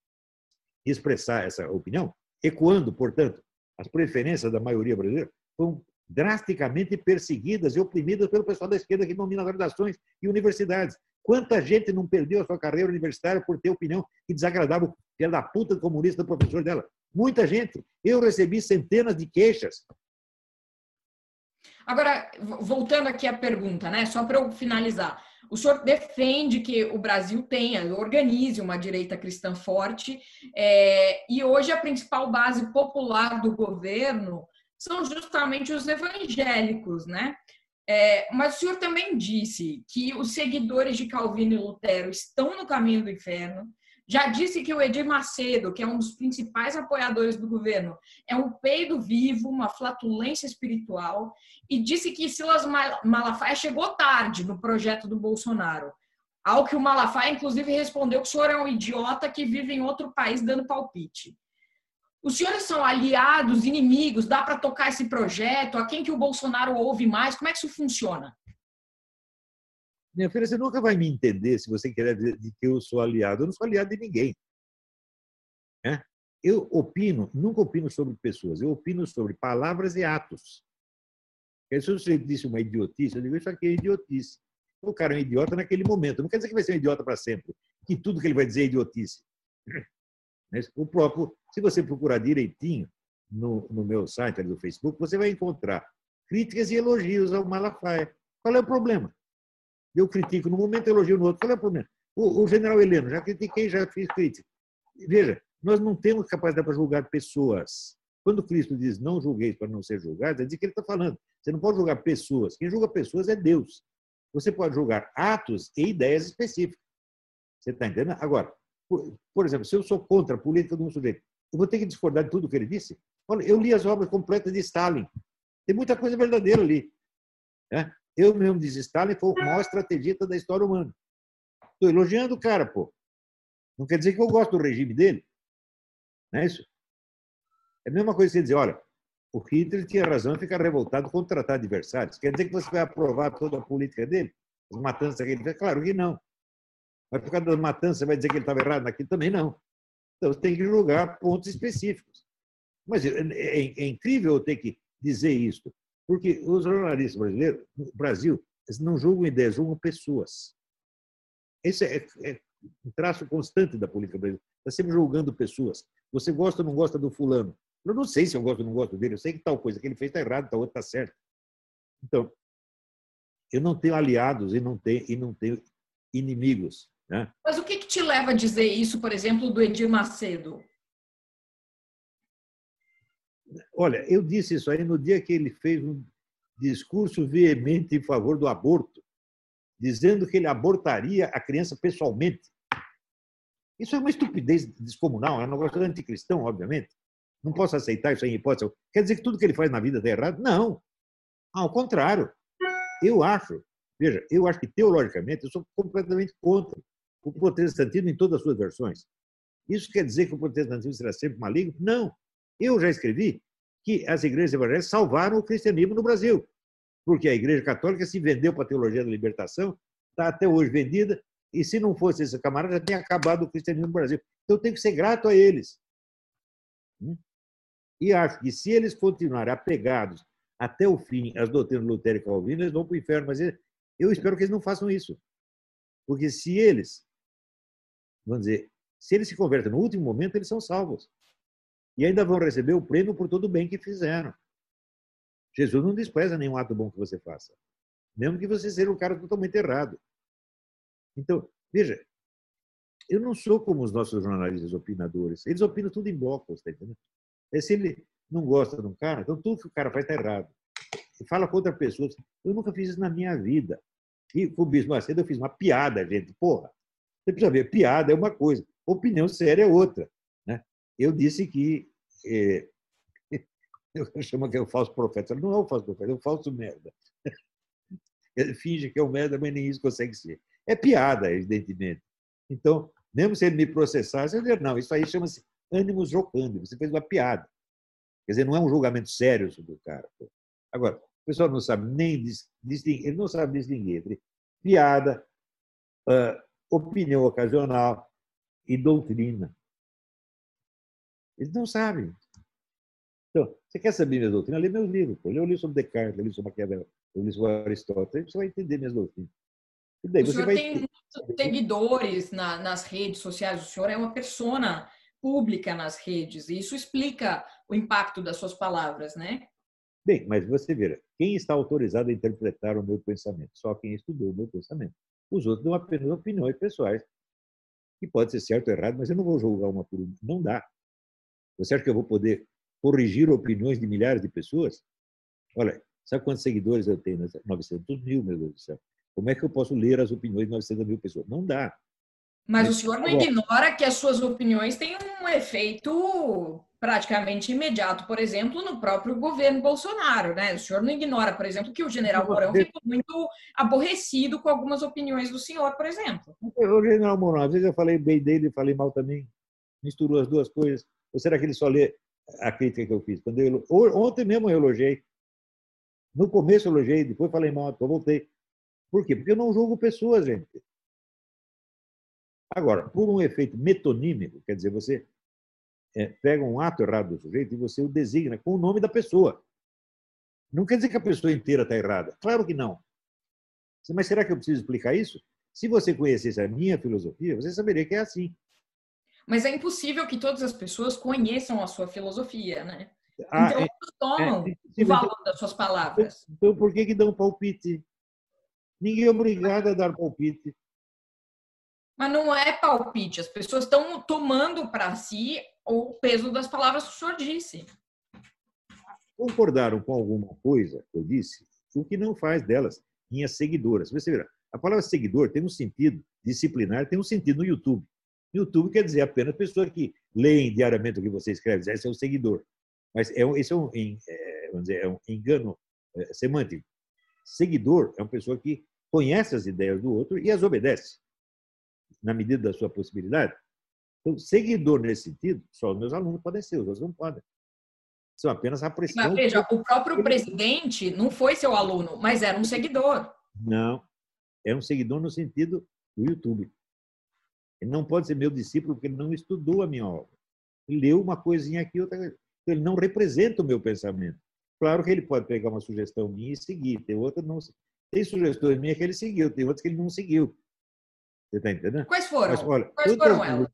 de expressar essa opinião, ecoando, portanto, as preferências da maioria brasileira, foram drasticamente perseguidas e oprimidas pelo pessoal da esquerda que domina as redações e universidades. Quanta gente não perdeu a sua carreira universitária por ter opinião que desagradava o filho da puta comunista do professor dela? Muita gente. Eu recebi centenas de queixas. Agora, voltando aqui à pergunta, né? Só para eu finalizar. O senhor defende que o Brasil tenha, organize uma direita cristã forte, é, e hoje a principal base popular do governo são justamente os evangélicos, né? É, mas o senhor também disse que os seguidores de Calvino e Lutero estão no caminho do inferno. Já disse que o Edir Macedo, que é um dos principais apoiadores do governo, é um peido vivo, uma flatulência espiritual. E disse que Silas Malafaia chegou tarde no projeto do Bolsonaro. Ao que o Malafaia, inclusive, respondeu que o senhor é um idiota que vive em outro país dando palpite. Os senhores são aliados, inimigos? Dá para tocar esse projeto? A quem que o Bolsonaro ouve mais? Como é que isso funciona? Minha filha, você nunca vai me entender se você quer dizer que eu sou aliado. Eu não sou aliado de ninguém. É? Eu opino, nunca opino sobre pessoas, eu opino sobre palavras e atos. Se você disse uma idiotice, eu digo, isso aqui é idiotice. O cara é um idiota naquele momento. Não quer dizer que vai ser um idiota para sempre, que tudo que ele vai dizer é idiotice. O próprio, se você procurar direitinho no, no meu site do Facebook, você vai encontrar críticas e elogios ao Malafaia. Qual é o problema? Eu critico no momento, elogio no outro. Qual é o problema? O, o general Heleno, já critiquei, já fiz crítica. Veja, nós não temos capacidade para julgar pessoas. Quando Cristo diz não julgueis para não ser julgados, é disso que ele está falando. Você não pode julgar pessoas. Quem julga pessoas é Deus. Você pode julgar atos e ideias específicas. Você está entendendo? Agora, por, por, exemplo, se eu sou contra a política de um sujeito, eu vou ter que discordar de tudo que ele disse? Olha, eu li as obras completas de Stalin. Tem muita coisa verdadeira ali. Né? Eu mesmo disse, Stalin foi o maior estrategista da história humana. Estou elogiando o cara, pô. Não quer dizer que eu gosto do regime dele. Não é isso? É a mesma coisa que você dizer, olha, o Hitler tinha razão em ficar revoltado contra tratar adversários. Quer dizer que você vai aprovar toda a política dele? As matanças que ele fez? Claro que não. Mas por causa das matanças, vai dizer que ele estava errado naquilo? Também não. Então, tem que julgar pontos específicos. Mas é, é, é incrível eu ter que dizer isso, porque os jornalistas brasileiros, no Brasil, não julgam ideias, julgam pessoas. Esse é, é um traço constante da política brasileira. Está sempre julgando pessoas. Você gosta ou não gosta do fulano? Eu não sei se eu gosto ou não gosto dele. Eu sei que tal coisa que ele fez está errado, tal outra está certo. Então, eu não tenho aliados e não tenho, e não tenho inimigos. Né? Mas o que, que te leva a dizer isso, por exemplo, do Edir Macedo? Olha, eu disse isso aí no dia que ele fez um discurso veemente em favor do aborto, dizendo que ele abortaria a criança pessoalmente. Isso é uma estupidez descomunal, é um negócio anticristão, obviamente. Não posso aceitar isso em hipótese. Quer dizer que tudo que ele faz na vida está errado? Não. Ao contrário. Eu acho, veja, eu acho que teologicamente eu sou completamente contra o protestantismo em todas as suas versões. Isso quer dizer que o protestantismo será sempre maligno? Não. Eu já escrevi que as igrejas evangélicas salvaram o cristianismo no Brasil, porque a Igreja Católica se vendeu para a teologia da libertação, está até hoje vendida, e se não fosse esse camarada, já tinha acabado o cristianismo no Brasil. Então, eu tenho que ser grato a eles. Hum? E acho que se eles continuarem apegados até o fim às doutrinas Lutero e Calvino, eles vão para o inferno. Mas eu espero que eles não façam isso. Porque se eles vamos dizer, se eles se convertem no último momento, eles são salvos. E ainda vão receber o prêmio por todo o bem que fizeram. Jesus não despreza nenhum ato bom que você faça, mesmo que você seja um cara totalmente errado. Então, veja, eu não sou como os nossos jornalistas opinadores. Eles opinam tudo em bloco, tá entendendo? É, se ele não gosta de um cara, então tudo que o cara faz está errado. Ele fala contra pessoas. Eu nunca fiz isso na minha vida. E com o Bispo Macedo eu fiz uma piada, gente. Porra, você precisa ver, piada é uma coisa, opinião séria é outra. Né? Eu disse que. É, eu chamo que é o falso profeta. Não é o falso profeta, é o falso merda. Ele finge que é um merda, mas nem isso consegue ser. É piada, evidentemente. Então, Mesmo se ele me processasse, eu dizer, não, isso aí chama-se ânimos jocando, você fez uma piada. Quer dizer, não é um julgamento sério sobre o cara. Agora, o pessoal não sabe nem distinguir, ele não sabe distinguir entre piada, uh, opinião ocasional e doutrina. Eles não sabem. Então, você quer saber minha doutrina? Lê meus livros. Pô. Eu li sobre Descartes, eu li sobre Maquiavel, eu li sobre Aristóteles, você vai entender minhas doutrinas. E daí o você senhor vai tem muitos seguidores na, nas redes sociais, o senhor é uma persona pública nas redes, e isso explica o impacto das suas palavras, né? Bem, mas você vê, quem está autorizado a interpretar o meu pensamento? Só quem estudou o meu pensamento. Os outros dão apenas opiniões pessoais, que pode ser certo ou errado, mas eu não vou julgar uma por uma. Não dá. Você acha que eu vou poder corrigir opiniões de milhares de pessoas? Olha, sabe quantos seguidores eu tenho? 900 mil, meu Deus do céu. Como é que eu posso ler as opiniões de 900 mil pessoas? Não dá. Mas o senhor não ignora que as suas opiniões têm um efeito praticamente imediato, por exemplo, no próprio governo Bolsonaro, né? O senhor não ignora, por exemplo, que o general Mourão ficou muito aborrecido com algumas opiniões do senhor, por exemplo. O general Mourão, às vezes eu falei bem dele e falei mal também. Misturou as duas coisas. Ou será que ele só lê a crítica que eu fiz? Quando eu, ontem mesmo eu elogiei. No começo eu elogiei, depois falei mal, depois voltei. Por quê? Porque eu não julgo pessoas, gente. Agora, por um efeito metonímico, quer dizer, você é, pega um ato errado do sujeito e você o designa com o nome da pessoa. Não quer dizer que a pessoa inteira está errada. Claro que não. Mas será que eu preciso explicar isso? Se você conhecesse a minha filosofia, você saberia que é assim. Mas é impossível que todas as pessoas conheçam a sua filosofia, né? Ah, então, é, tomam é, o valor das suas palavras. Então, por que, que dão palpite? Ninguém é obrigado a dar palpite. Mas não é palpite, as pessoas estão tomando para si o peso das palavras que o senhor disse. Concordaram com alguma coisa que eu disse, o que não faz delas minhas seguidoras. Você verá, a palavra seguidor tem um sentido disciplinar, tem um sentido no YouTube. YouTube quer dizer apenas pessoa que leem diariamente o que você escreve, esse é o seguidor. Mas é um, esse é um, é, vamos dizer, é um engano é, semântico. Seguidor é uma pessoa que conhece as ideias do outro e as obedece, na medida da sua possibilidade. Então, seguidor nesse sentido, só os meus alunos podem ser, os outros não podem. São apenas a pressão. Mas veja, o próprio presidente não foi seu aluno, mas era um seguidor. Não, é um seguidor no sentido do YouTube. Ele não pode ser meu discípulo porque ele não estudou a minha obra. Ele leu uma coisinha aqui, outra. Ele não representa o meu pensamento. Claro que ele pode pegar uma sugestão minha e seguir, tem outra não. Tem sugestões minhas que ele seguiu, tem outras que ele não seguiu. Você está entendendo? Quais foram? Mas, olha, Quais foram elas?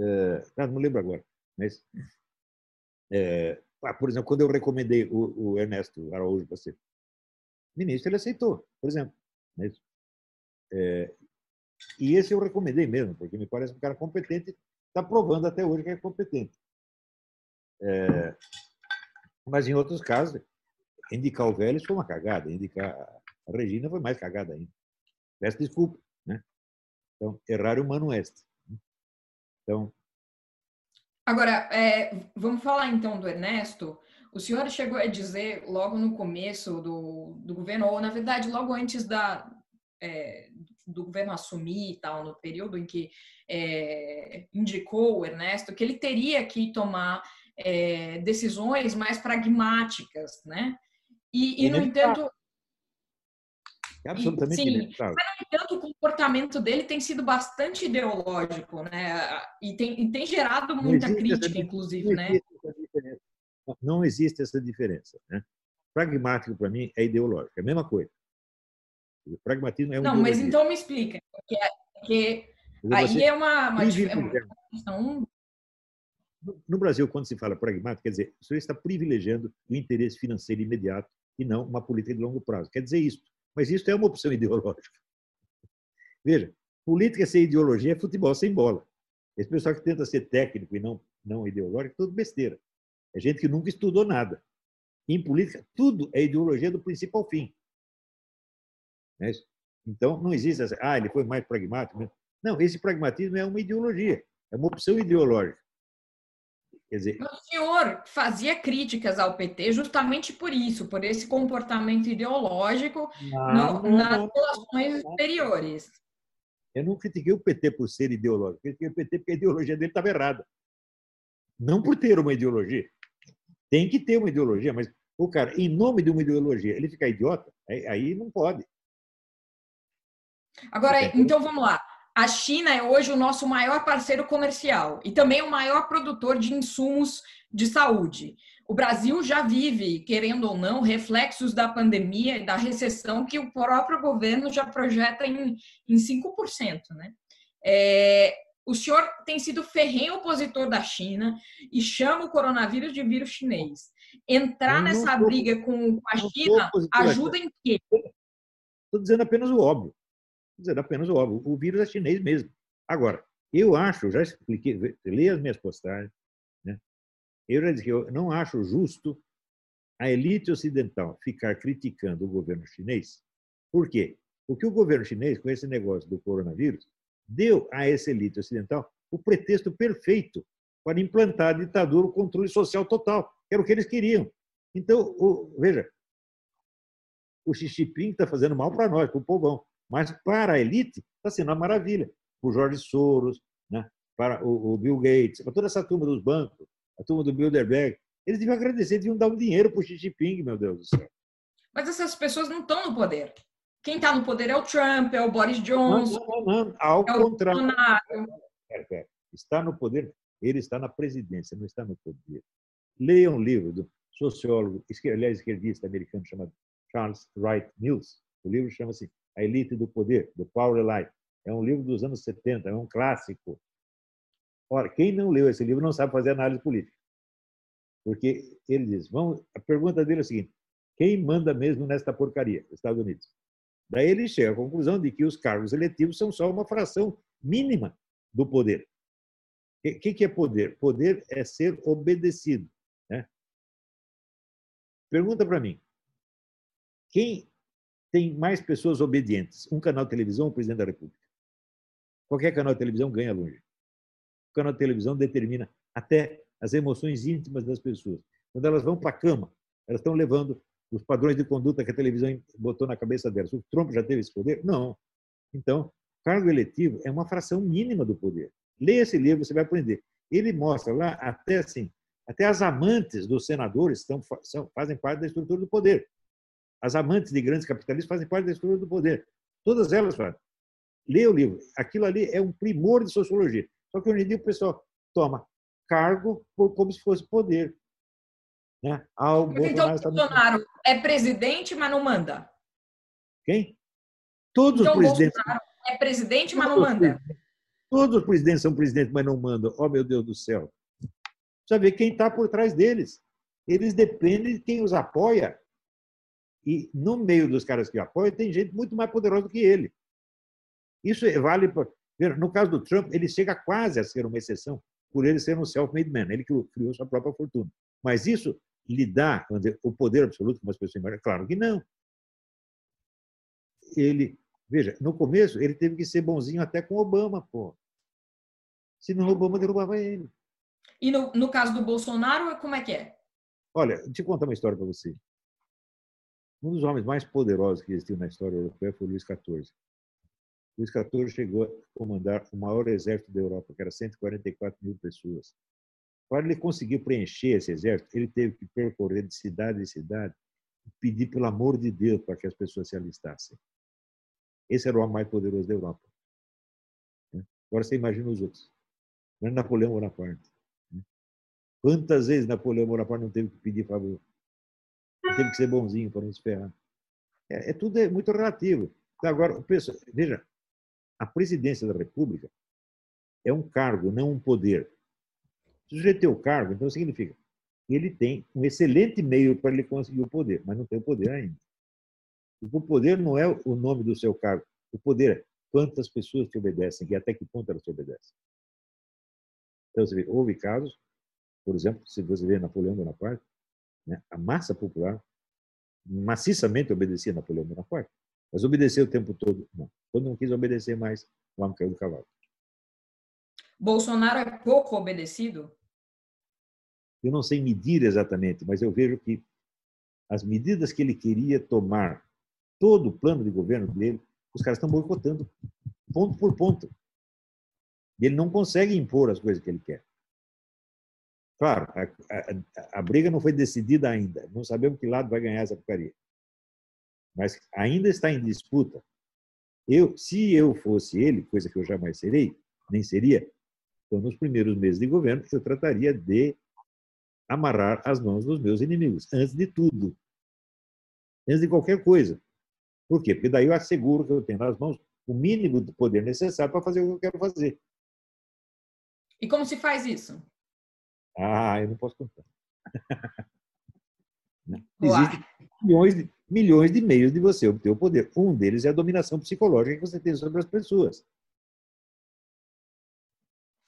É, não lembro agora. Mas, é, ah, por exemplo, quando eu recomendei o, o Ernesto Araújo para ser ministro, ele aceitou, por exemplo. É, e esse eu recomendei mesmo, porque me parece um cara competente, está provando até hoje que é competente. É, mas em outros casos, indicar o Vélez foi uma cagada, indicar a Regina foi mais cagada ainda. Peço desculpa. Né? Então, errar humano est. Então. Agora, é, vamos falar então do Ernesto. O senhor chegou a dizer logo no começo do, do governo, ou na verdade logo antes da, é, do governo assumir e tal, no período em que é, indicou o Ernesto, que ele teria que tomar é, decisões mais pragmáticas, né? E, e no entanto, é absolutamente Sim, inevitável. Mas, no entanto, o comportamento dele tem sido bastante ideológico, né? E tem, e tem gerado muita crítica, inclusive, não né? Não existe essa diferença, né? Pragmático, para mim, é ideológico. É a mesma coisa. O pragmatismo é um. Não, mas então me explica. Porque, porque aí é uma, uma, é uma. No Brasil, quando se fala pragmático, quer dizer, o senhor está privilegiando o interesse financeiro imediato e não uma política de longo prazo. Quer dizer isso. Mas isso é uma opção ideológica. Veja, política sem ideologia é futebol sem bola. Esse pessoal que tenta ser técnico e não, não ideológico, é tudo besteira. É gente que nunca estudou nada. Em política, tudo é ideologia do princípio ao fim. É então, não existe essa, ah, ele foi mais pragmático. Não, esse pragmatismo é uma ideologia, é uma opção ideológica. Quer dizer, o senhor fazia críticas ao PT justamente por isso, por esse comportamento ideológico não, no, nas relações exteriores. Eu não critiquei o PT por ser ideológico, critiquei o PT porque a ideologia dele estava errada. Não por ter uma ideologia. Tem que ter uma ideologia, mas o cara, em nome de uma ideologia, ele fica idiota, aí não pode. Agora, então vamos lá. A China é hoje o nosso maior parceiro comercial e também o maior produtor de insumos de saúde. O Brasil já vive, querendo ou não, reflexos da pandemia e da recessão que o próprio governo já projeta em, em 5%. Né? É, o senhor tem sido ferrenho opositor da China e chama o coronavírus de vírus chinês. Entrar nessa tô, briga com a China ajuda em quê? Estou dizendo apenas o óbvio. Dizendo apenas o óbvio. O vírus é chinês mesmo. Agora, eu acho, já expliquei, leia as minhas postagens, né? eu já disse que eu não acho justo a elite ocidental ficar criticando o governo chinês. Por quê? Porque o governo chinês, com esse negócio do coronavírus, deu a essa elite ocidental o pretexto perfeito para implantar a ditadura, o controle social total, era o que eles queriam. Então, o, veja, o Xi Jinping está fazendo mal para nós, para o povão, mas para a elite está sendo uma maravilha. O Jorge Soros, né? para o, o Bill Gates, para toda essa turma dos bancos, a turma do Bilderberg, eles deviam agradecer, deviam dar um dinheiro para o Xi Jinping, meu Deus do céu. Mas essas pessoas não estão no poder. Quem está no poder é o Trump, é o Boris Johnson. Não, não, não. Ao é contrário. Está no poder, ele está na presidência, não está no poder. Leia um livro do sociólogo, aliás, esquerdista americano chamado Charles Wright Mills. O livro chama-se A Elite do Poder, do Power Elite. É um livro dos anos 70, é um clássico. Ora, quem não leu esse livro não sabe fazer análise política. Porque ele diz, vamos, a pergunta dele é a seguinte, quem manda mesmo nesta porcaria? Estados Unidos. Daí ele chega à conclusão de que os cargos eletivos são só uma fração mínima do poder. O que, que, é poder? Poder é ser obedecido. Né? Pergunta para mim: quem tem mais pessoas obedientes? Um canal de televisão o presidente da República? Qualquer canal de televisão ganha longe. O canal de televisão determina até as emoções íntimas das pessoas. Quando elas vão para a cama, elas estão levando os padrões de conduta que a televisão botou na cabeça delas. O Trump já teve esse poder? Não. Então, cargo eletivo é uma fração mínima do poder. Leia esse livro, você vai aprender. Ele mostra lá até assim, até as amantes dos senadores estão, são, fazem parte da estrutura do poder. As amantes de grandes capitalistas fazem parte da estrutura do poder. Todas elas fazem. Leia o livro. Aquilo ali é um primor de sociologia. Só que hoje em dia o pessoal toma cargo como se fosse poder. Né? Ah, o então, Bolsonaro, Bolsonaro é presidente, mas não manda. Quem? Todos então, os presidentes. Bolsonaro é presidente, mas não manda. Todos os presidentes são presidentes, mas não mandam. Oh, meu Deus do céu. Precisa ver quem está por trás deles. Eles dependem de quem os apoia. E no meio dos caras que apoiam, tem gente muito mais poderosa do que ele. Isso vale para. No caso do Trump, ele chega quase a ser uma exceção, por ele ser um self-made man, ele que criou sua própria fortuna. Mas isso lhe dá o poder absoluto como as pessoas imaginam? Claro que não. Ele, veja, no começo ele teve que ser bonzinho até com Obama, pô. Senão Obama derrubava ele. E no, no caso do Bolsonaro, como é que é? Olha, deixa eu contar uma história para você. Um dos homens mais poderosos que existiu na história europeia foi Luís XIV. Luís XIV chegou a comandar o maior exército da Europa, que era 144 mil pessoas. Para ele conseguir preencher esse exército, ele teve que percorrer de cidade em cidade e pedir pelo amor de Deus para que as pessoas se alistassem. Esse era o homem mais poderoso da Europa. Né? Agora você imagina os outros. Não é Napoleão Bonaparte. Né? Quantas vezes Napoleão Bonaparte não teve que pedir favor? Teve que ser bonzinho para não se ferrar. É, é tudo é muito relativo. Então, agora, pensa, veja, a presidência da República é um cargo, não um poder. Se o sujeito tem o cargo, então significa que ele tem um excelente meio para ele conseguir o poder, mas não tem o poder ainda. O poder não é o nome do seu cargo. O poder é quantas pessoas te obedecem e até que ponto elas te obedecem. Então, você vê, houve casos, por exemplo, se você vê Napoleão Bonaparte, né, a massa popular maciçamente obedecia a Napoleão Bonaparte, mas obedeceu o tempo todo, não. Quando não quis obedecer mais, o homem caiu do cavalo. Bolsonaro é pouco obedecido? Eu não sei medir exatamente, mas eu vejo que as medidas que ele queria tomar, todo o plano de governo dele, Os caras estão boicotando ponto por ponto. Ele não consegue impor as coisas que ele quer. Claro, a, a, a, briga não foi decidida ainda. Não sabemos que lado vai ganhar essa porcaria. Mas ainda está em disputa. Eu, se eu fosse ele, coisa que eu jamais serei, nem seria, então nos primeiros meses de governo eu trataria de amarrar as mãos dos meus inimigos, antes de tudo. Antes de qualquer coisa. Por quê? Porque daí eu asseguro que eu tenho nas mãos o mínimo de poder necessário para fazer o que eu quero fazer. E como se faz isso? Ah, eu não posso contar. Existem milhões de, milhões de meios de você obter o poder. Um deles é a dominação psicológica que você tem sobre as pessoas.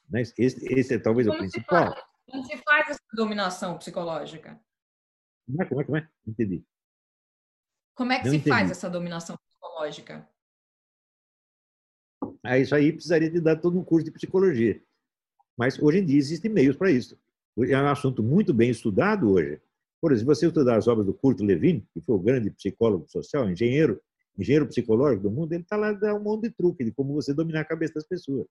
Né? Esse, esse é talvez como o principal. Se como se faz essa dominação psicológica? Como é, como é, como é? Entendi. Como é que não se entendi. faz essa dominação psicológica? Ah, isso aí precisaria de dar todo um curso de psicologia. Mas hoje em dia existem meios para isso. É um assunto muito bem estudado hoje. Por exemplo, você estudar as obras do Kurt Lewin, que foi o grande psicólogo social, engenheiro, engenheiro psicológico do mundo, ele está lá dando um monte de truque de como você dominar a cabeça das pessoas.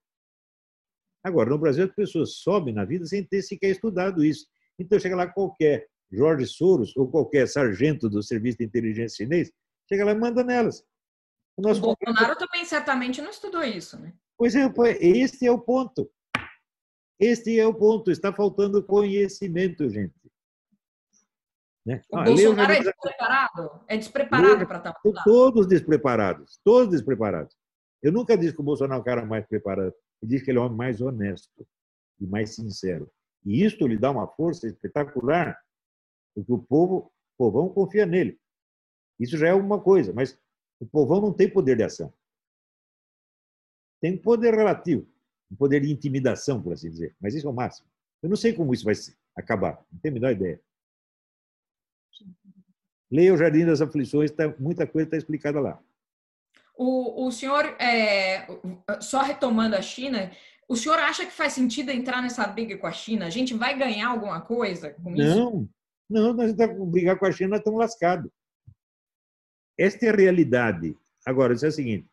Agora, no Brasil, as pessoas sobem na vida sem ter sequer estudado isso. Então, chega lá qualquer Jorge Soros ou qualquer sargento do Serviço de Inteligência Chinês, chega lá e manda nelas. O, nosso o Bolsonaro também certamente não estudou isso, né? Pois é, este é o ponto. Este é o ponto. Está faltando conhecimento, gente. Né? O ah, Bolsonaro é despreparado? É despreparado para estar tá Todos despreparados. Todos despreparados. Eu nunca disse que o Bolsonaro é o cara mais preparado. Eu disse que ele é o homem mais honesto e mais sincero. E isto lhe dá uma força espetacular, porque o povo, o povão confia nele. Isso já é uma coisa, mas o povão não tem poder de ação. Tem poder relativo, um poder de intimidação, por assim dizer, mas isso é o máximo. Eu não sei como isso vai acabar, não tenho a menor ideia. Leia o Jardim das Aflições, tá, muita coisa está explicada lá. O, o senhor, é, só retomando a China, o senhor acha que faz sentido entrar nessa briga com a China? A gente vai ganhar alguma coisa com isso? Não, não, nós estamos brigar com a China, nós estamos lascados. Esta é a realidade. Agora, isso é o seguinte: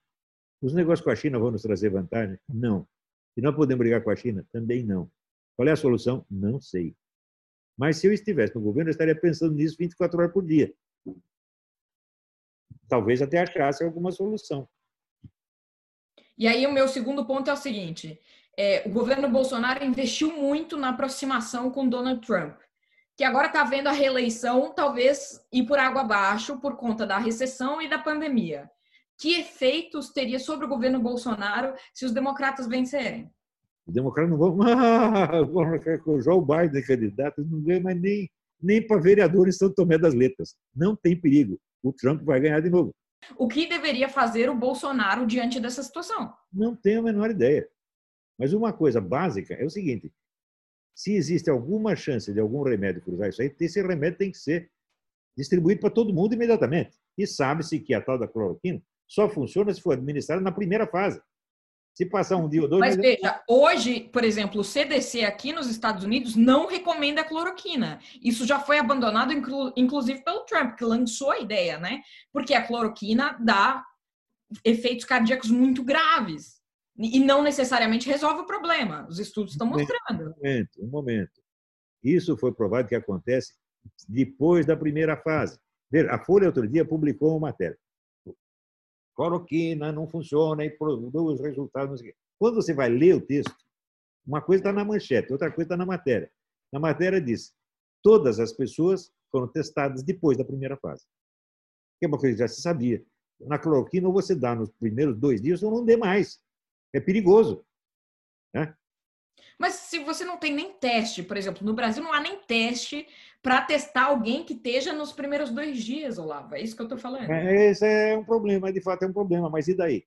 os negócios com a China vão nos trazer vantagem? Não. E nós podemos brigar com a China? Também não. Qual é a solução? Não sei. Mas se eu estivesse no governo, eu estaria pensando nisso 24 horas por dia. Talvez até achasse alguma solução. E aí, o meu segundo ponto é o seguinte: é, o governo Bolsonaro investiu muito na aproximação com Donald Trump que agora está vendo a reeleição talvez ir por água abaixo por conta da recessão e da pandemia. Que efeitos teria sobre o governo Bolsonaro se os democratas vencerem? Os democratas não vão. Ah, com o Joe Biden candidato, não ganha mais nem, nem para vereador em São Tomé das Letras. Não tem perigo. O Trump vai ganhar de novo. O que deveria fazer o Bolsonaro diante dessa situação? Não tenho a menor ideia. Mas uma coisa básica é o seguinte: se existe alguma chance de algum remédio cruzar isso aí, esse remédio tem que ser distribuído para todo mundo imediatamente. E sabe-se que a tal da cloroquina só funciona se for administrada na primeira fase. Se passar um dia ou dois. Mas veja, hoje, por exemplo, o CDC aqui nos Estados Unidos não recomenda a cloroquina. Isso já foi abandonado, inclusive pelo Trump, que lançou a ideia, né? Porque a cloroquina dá efeitos cardíacos muito graves. E não necessariamente resolve o problema. Os estudos estão mostrando. Um momento, um momento. Isso foi provado que acontece depois da primeira fase. A Folha, outro dia, publicou uma matéria. Cloroquina não funciona e produz resultados. Quando você vai ler o texto, uma coisa está na manchete, outra coisa está na matéria. Na matéria diz: todas as pessoas foram testadas depois da primeira fase. Que é uma coisa que já se sabia. Na cloroquina, você dá nos primeiros dois dias, ou não dê mais é perigoso. Né? Mas se você não tem nem teste, por exemplo, no Brasil não há nem teste para testar alguém que esteja nos primeiros dois dias, Olavo. É isso que eu estou falando. É, esse é um problema, de fato é um problema, mas e daí?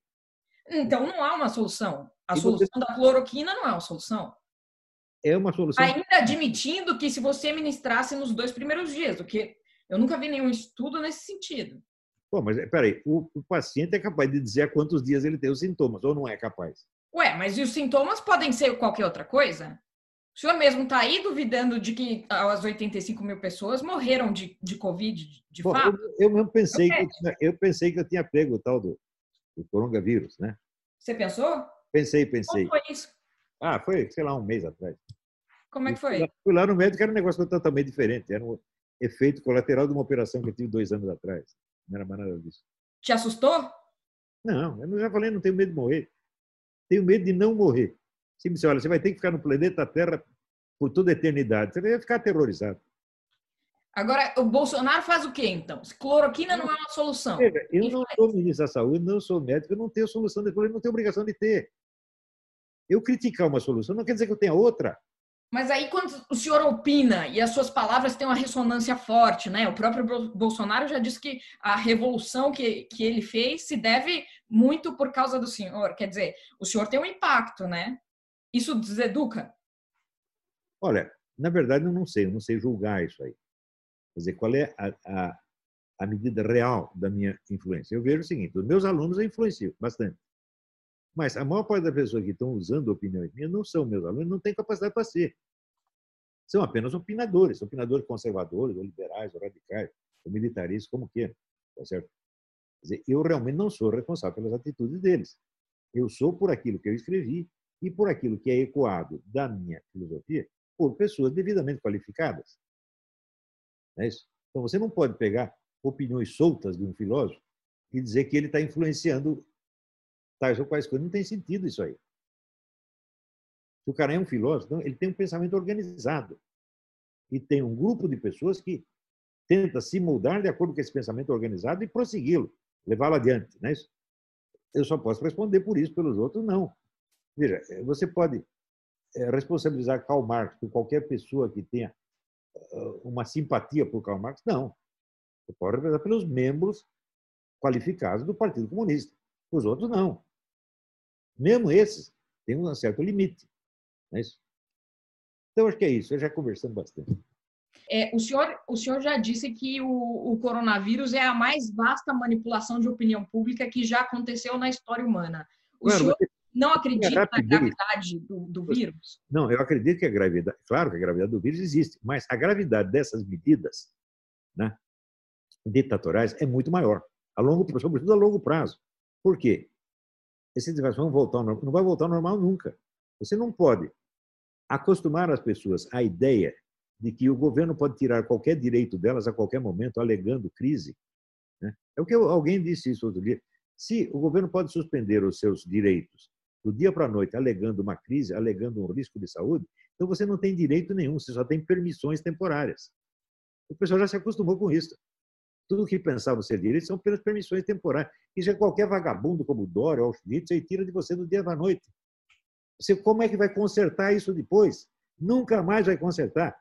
Então não há uma solução. A e solução você... da cloroquina não é uma solução. É uma solução. Ainda admitindo que se você ministrasse nos dois primeiros dias, o que eu nunca vi nenhum estudo nesse sentido. Pô, mas peraí, o, o paciente é capaz de dizer há quantos dias ele tem os sintomas, ou não é capaz? Ué, mas e os sintomas podem ser qualquer outra coisa? O senhor mesmo está aí duvidando de que as 85 mil pessoas morreram de, de Covid, de, Pô, fato? Eu, eu mesmo pensei, que eu, tinha, eu pensei que eu tinha pego o tal do, o coronavírus, né? Você pensou? Pensei, pensei. Como foi isso? Ah, foi, sei lá, um mês atrás. Como é que foi? Fui lá no médico, era um negócio totalmente diferente. Era um efeito colateral de uma operação que eu tive dois anos atrás. Não era mais nada disso. Te assustou? Não, eu já falei, não tenho medo de morrer. Tenho medo de não morrer. Se me disse, olha, você vai ter que ficar no planeta Terra por toda a eternidade. Você vai ficar aterrorizado. Agora, o Bolsonaro faz o quê, então? Cloroquina não é uma solução. Eu não sou ministro da saúde, não sou médico, eu não tenho solução de problema, não tenho obrigação de ter. Eu criticar uma solução não quer dizer que eu tenha outra. Mas aí, quando o senhor opina e as suas palavras têm uma ressonância forte, né? O próprio Bolsonaro já disse que a revolução que, que ele fez se deve muito por causa do senhor. Quer dizer, o senhor tem um impacto, né? Isso deseduca? Olha, na verdade, eu não sei, eu não sei julgar isso aí. Quer dizer, qual é a, a, a medida real da minha influência? Eu vejo o seguinte: os meus alunos eu influencio bastante. Mas a maior parte das pessoas que estão usando opiniões minhas não são meus alunos, não têm capacidade para ser. São apenas opinadores, opinadores conservadores, ou liberais, ou radicais, ou militaristas, como queiram. Tá certo? Quer dizer, eu realmente não sou responsável pelas atitudes deles. Eu sou por aquilo que eu escrevi e por aquilo que é ecoado da minha filosofia por pessoas devidamente qualificadas. É isso? Então, você não pode pegar opiniões soltas de um filósofo e dizer que ele está influenciando tais ou quais coisas. Não tem sentido isso aí. Se o cara é um filósofo, então ele tem um pensamento organizado. E tem um grupo de pessoas que tenta se moldar de acordo com esse pensamento organizado e prossegui-lo, levá-lo adiante. Não é isso? Eu só posso responder por isso, pelos outros, não. Veja, você pode eh, responsabilizar Karl Marx por qualquer pessoa que tenha uma simpatia por Karl Marx? Não. Você pode representar pelos membros qualificados do Partido Comunista. Os outros, não. Mesmo esses, têm um certo limite. Não é isso? Então, acho que é isso. Eu já conversando bastante. É, o, senhor, o senhor já disse que o, o, coronavírus é a mais vasta manipulação de opinião pública que já aconteceu na história humana. O senhor não acredita na gravidade do, do, vírus? Não, eu acredito que a gravidade, claro que a gravidade do vírus existe, mas a gravidade dessas medidas né, ditatoriais é muito maior, a longo, sobretudo a longo prazo. Por quê? Esse vão voltar ao normal, não vai voltar ao normal nunca. Você não pode acostumar as pessoas à ideia de que o governo pode tirar qualquer direito delas a qualquer momento, alegando crise. Né? É o que alguém disse isso outro dia. Se o governo pode suspender os seus direitos do dia para a noite, alegando uma crise, alegando um risco de saúde, então você não tem direito nenhum, você só tem permissões temporárias. O pessoal já se acostumou com isso. Tudo que pensava ser direito são apenas permissões temporárias. E já qualquer vagabundo como Dória ou Auschwitz, aí tira de você do dia para a noite. Você, como é que vai consertar isso depois? Nunca mais vai consertar.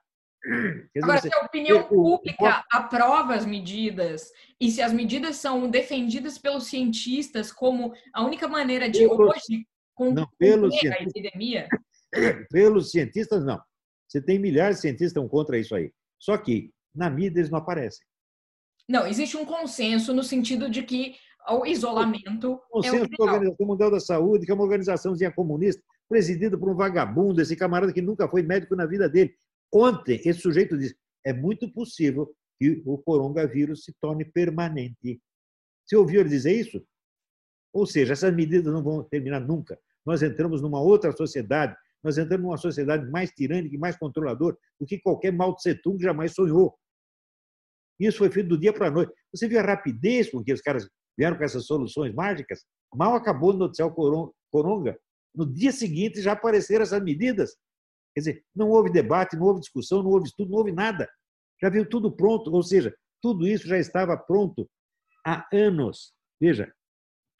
Dizer, Agora, você, se a opinião pública aprova as medidas e se as medidas são defendidas pelos cientistas como a única maneira de hoje com, não, pelos a epidemia? Pelos cientistas, não. Você tem milhares de cientistas que estão contra isso aí. Só que na mídia eles não aparecem. Não, existe um consenso no sentido de que o isolamento. O consenso é o da Organização Mundial da Saúde, que é uma organizaçãozinha comunista, presidida por um vagabundo, esse camarada que nunca foi médico na vida dele. Ontem, esse sujeito disse: é muito possível que o coronavírus se torne permanente. Você ouviu ele dizer isso? Ou seja, essas medidas não vão terminar nunca. Nós entramos numa outra sociedade, nós entramos numa sociedade mais tirânica e mais controladora do que qualquer Mao Tse Tung jamais sonhou. Isso foi feito do dia para a noite. Você viu a rapidez com que os caras vieram com essas soluções mágicas? Mal acabou de noticiar o Coronga. No dia seguinte já apareceram essas medidas. Quer dizer, não houve debate, não houve discussão, não houve estudo, não houve nada. Já viu tudo pronto, ou seja, tudo isso já estava pronto há anos. Veja,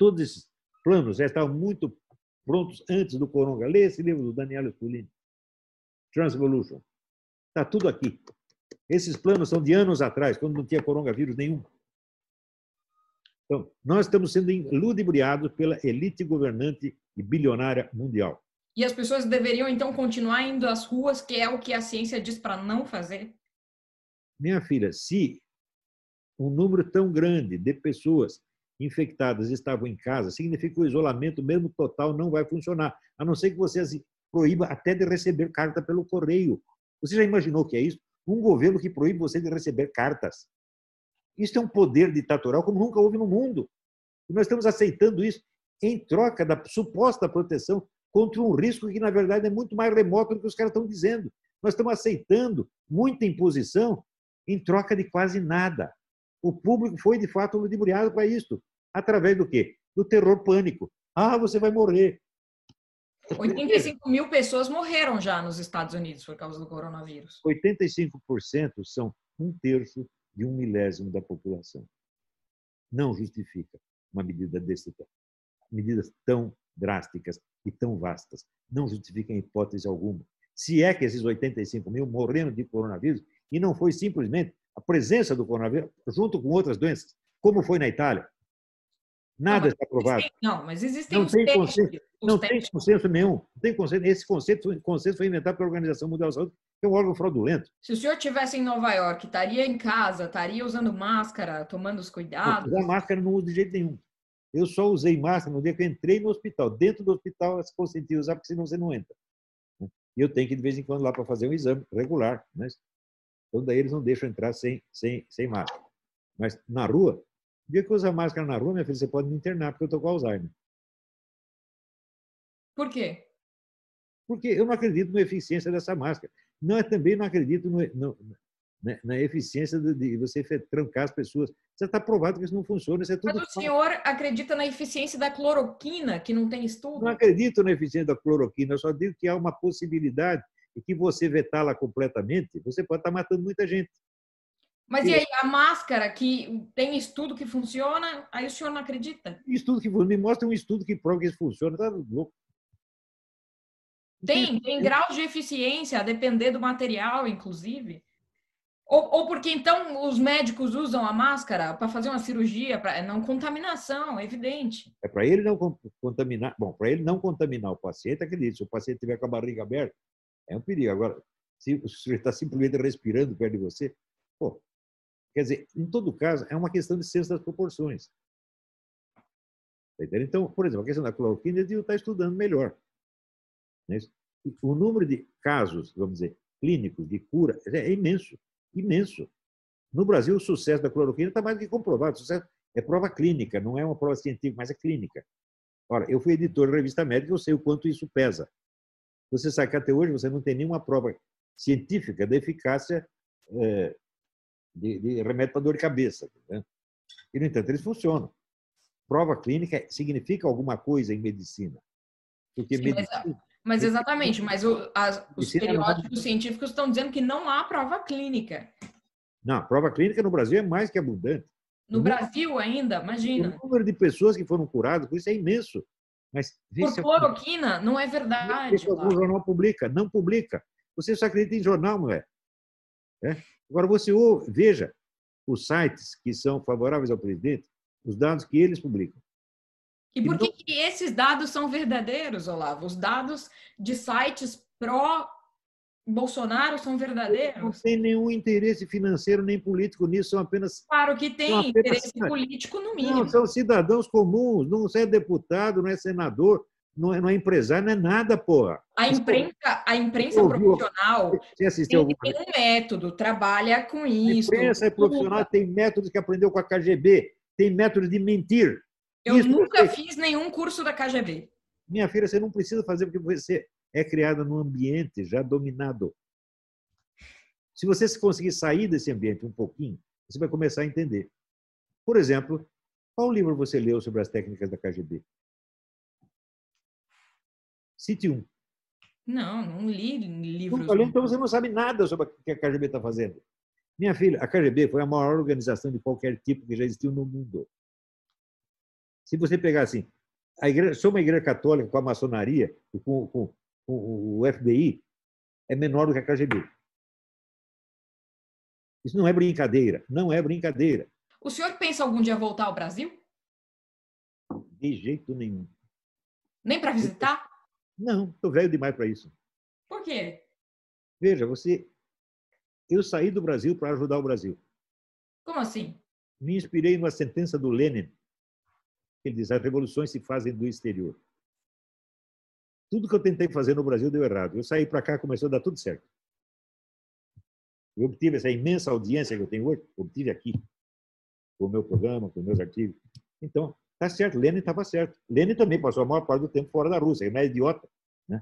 Todos esses planos já estavam muito prontos antes do Coronga. Lê esse livro do Daniel Spolini, Transvolution. Está tudo aqui. Esses planos são de anos atrás, quando não tinha coronavírus nenhum. Então, nós estamos sendo ludibriados pela elite governante e bilionária mundial. E as pessoas deveriam, então, continuar indo às ruas, que é o que a ciência diz para não fazer? Minha filha, se um número tão grande de pessoas infectadas estavam em casa, significa que o isolamento, mesmo total, não vai funcionar, a não ser que você proíba até de receber carta pelo correio. Você já imaginou o que é isso? Um governo que proíbe você de receber cartas. Isso é um poder ditatorial como nunca houve no mundo. E nós estamos aceitando isso em troca da suposta proteção contra um risco que, na verdade, é muito mais remoto do que os caras estão dizendo. Nós estamos aceitando muita imposição em troca de quase nada. O público foi, de fato, ludibriado para isso. Através do quê? Do terror pânico. Ah, você vai morrer. 85 mil pessoas morreram já nos Estados Unidos por causa do coronavírus. 85% são um terço de um milésimo da população. Não justifica uma medida desse tipo. Medidas tão drásticas e tão vastas. Não justifica em hipótese alguma. Se é que esses 85 mil morreram de coronavírus e não foi simplesmente a presença do coronavírus junto com outras doenças, como foi na Itália. Nada não, está provado. Não, mas existem não tem consenso, não tem consenso nenhum. Não tem consenso. Esse conceito, consenso foi inventado pela Organização Mundial da Saúde, que é um órgão fraudulento. Se o senhor estivesse em Nova York, estaria em casa, estaria usando máscara, tomando os cuidados? Não, máscara não uso de jeito nenhum. Eu só usei máscara no dia que eu entrei no hospital. Dentro do hospital, é consenti usar, porque senão você não entra. E eu tenho que, de vez em quando, lá para fazer um exame regular. Né? Então, daí eles não deixam entrar sem, sem, sem máscara. Mas na rua, o dia que usa máscara na rua, minha filha, você pode me internar, porque eu estou com Alzheimer. Por quê? Porque eu não acredito na eficiência dessa máscara. Não, eu também não acredito no, no, na, na, eficiência de, de, você trancar as pessoas. Você está provado que isso não funciona. Isso é tudo Mas o senhor acredita na eficiência da cloroquina, que não tem estudo? Não acredito na eficiência da cloroquina, eu só digo que há uma possibilidade e que você vetá-la completamente, você pode estar matando muita gente. Mas e aí, a máscara que tem estudo que funciona, aí o senhor não acredita? Estudo que me mostra um estudo que prova que isso funciona, tá louco. Tem, tem graus de eficiência, a depender do material, inclusive. Ou, ou porque então os médicos usam a máscara para fazer uma cirurgia, para não contaminação, é evidente. É para ele não contaminar. Bom, para ele não contaminar o paciente, acredite, se o paciente tiver com a barriga aberta, é um perigo. Agora, se o sujeito está simplesmente respirando perto de você, pô, quer dizer, em todo caso, é uma questão de senso das proporções. Tá então, por exemplo, a questão da cloroquina, ele está estudando melhor. É o número de casos, vamos dizer, clínicos de cura é imenso, imenso. No Brasil, o sucesso da cloroquina está mais do que comprovado. O sucesso é prova clínica, não é uma prova científica, mas é clínica. Ora, eu fui editor da revista médica, eu sei o quanto isso pesa. Você sabe que até hoje você não tem nenhuma prova científica da eficácia é, de, de, remédio para dor de cabeça. Né? E, no entanto, eles funcionam. Prova clínica significa alguma coisa em medicina. Porque Sim, medicina... Mas, mas, exatamente, mas o, as, os periódicos não... científicos estão dizendo que não há prova clínica. Não, prova clínica no Brasil é mais que abundante. No o Brasil número, ainda, imagina. O número de pessoas que foram curadas por isso é imenso. Mas Por cloroquina, não é verdade. Algum jornal publica, não publica. Você só acredita em jornal, mulher. É? Agora, você ouve, veja os sites que são favoráveis ao presidente, os dados que eles publicam. E por que, que esses dados são verdadeiros, Olavo? Os dados de sites pró Bolsonaro são verdadeiros? Não tem nenhum interesse financeiro nem político nisso, são apenas. Claro que tem interesse político, no mínimo. Não, são cidadãos comuns, não é deputado, não é senador, não é, não é empresário, não é nada, porra. A imprensa, a imprensa profissional tem, tem, um método, trabalha com isso. A imprensa profissional, tem métodos que aprendeu com a KGB, tem métodos de mentir. Eu isso nunca você... fiz nenhum curso da KGB. Minha filha, você não precisa fazer porque você é criada num ambiente já dominado. Se você conseguir sair desse ambiente um pouquinho, você vai começar a entender. Por exemplo, qual livro você leu sobre as técnicas da KGB? Cite um. Não, não li livros. Não, então você não sabe nada sobre o que a KGB está fazendo. Minha filha, a KGB foi a maior organização de qualquer tipo que já existiu no mundo. Se você pegar assim, a igreja, sou uma igreja católica com a maçonaria, com, com, o FBI é menor do que a KGB. Isso não é brincadeira, não é brincadeira. O senhor pensa algum dia voltar ao Brasil? De jeito nenhum. Nem para visitar? Não, estou velho demais para isso. Por quê? Veja, você. Eu saí do Brasil para ajudar o Brasil. Como assim? Me inspirei numa sentença do Lenin. Ele diz: as revoluções se fazem do exterior. Tudo que eu tentei fazer no Brasil deu errado. Eu saí para cá, começou a dar tudo certo. Eu obtive essa imensa audiência que eu tenho hoje, obtive aqui, com o meu programa, com meus artigos. Então, Tá certo, Lenin estava certo. Lenin também passou a maior parte do tempo fora da Rússia, ele não é idiota. Né?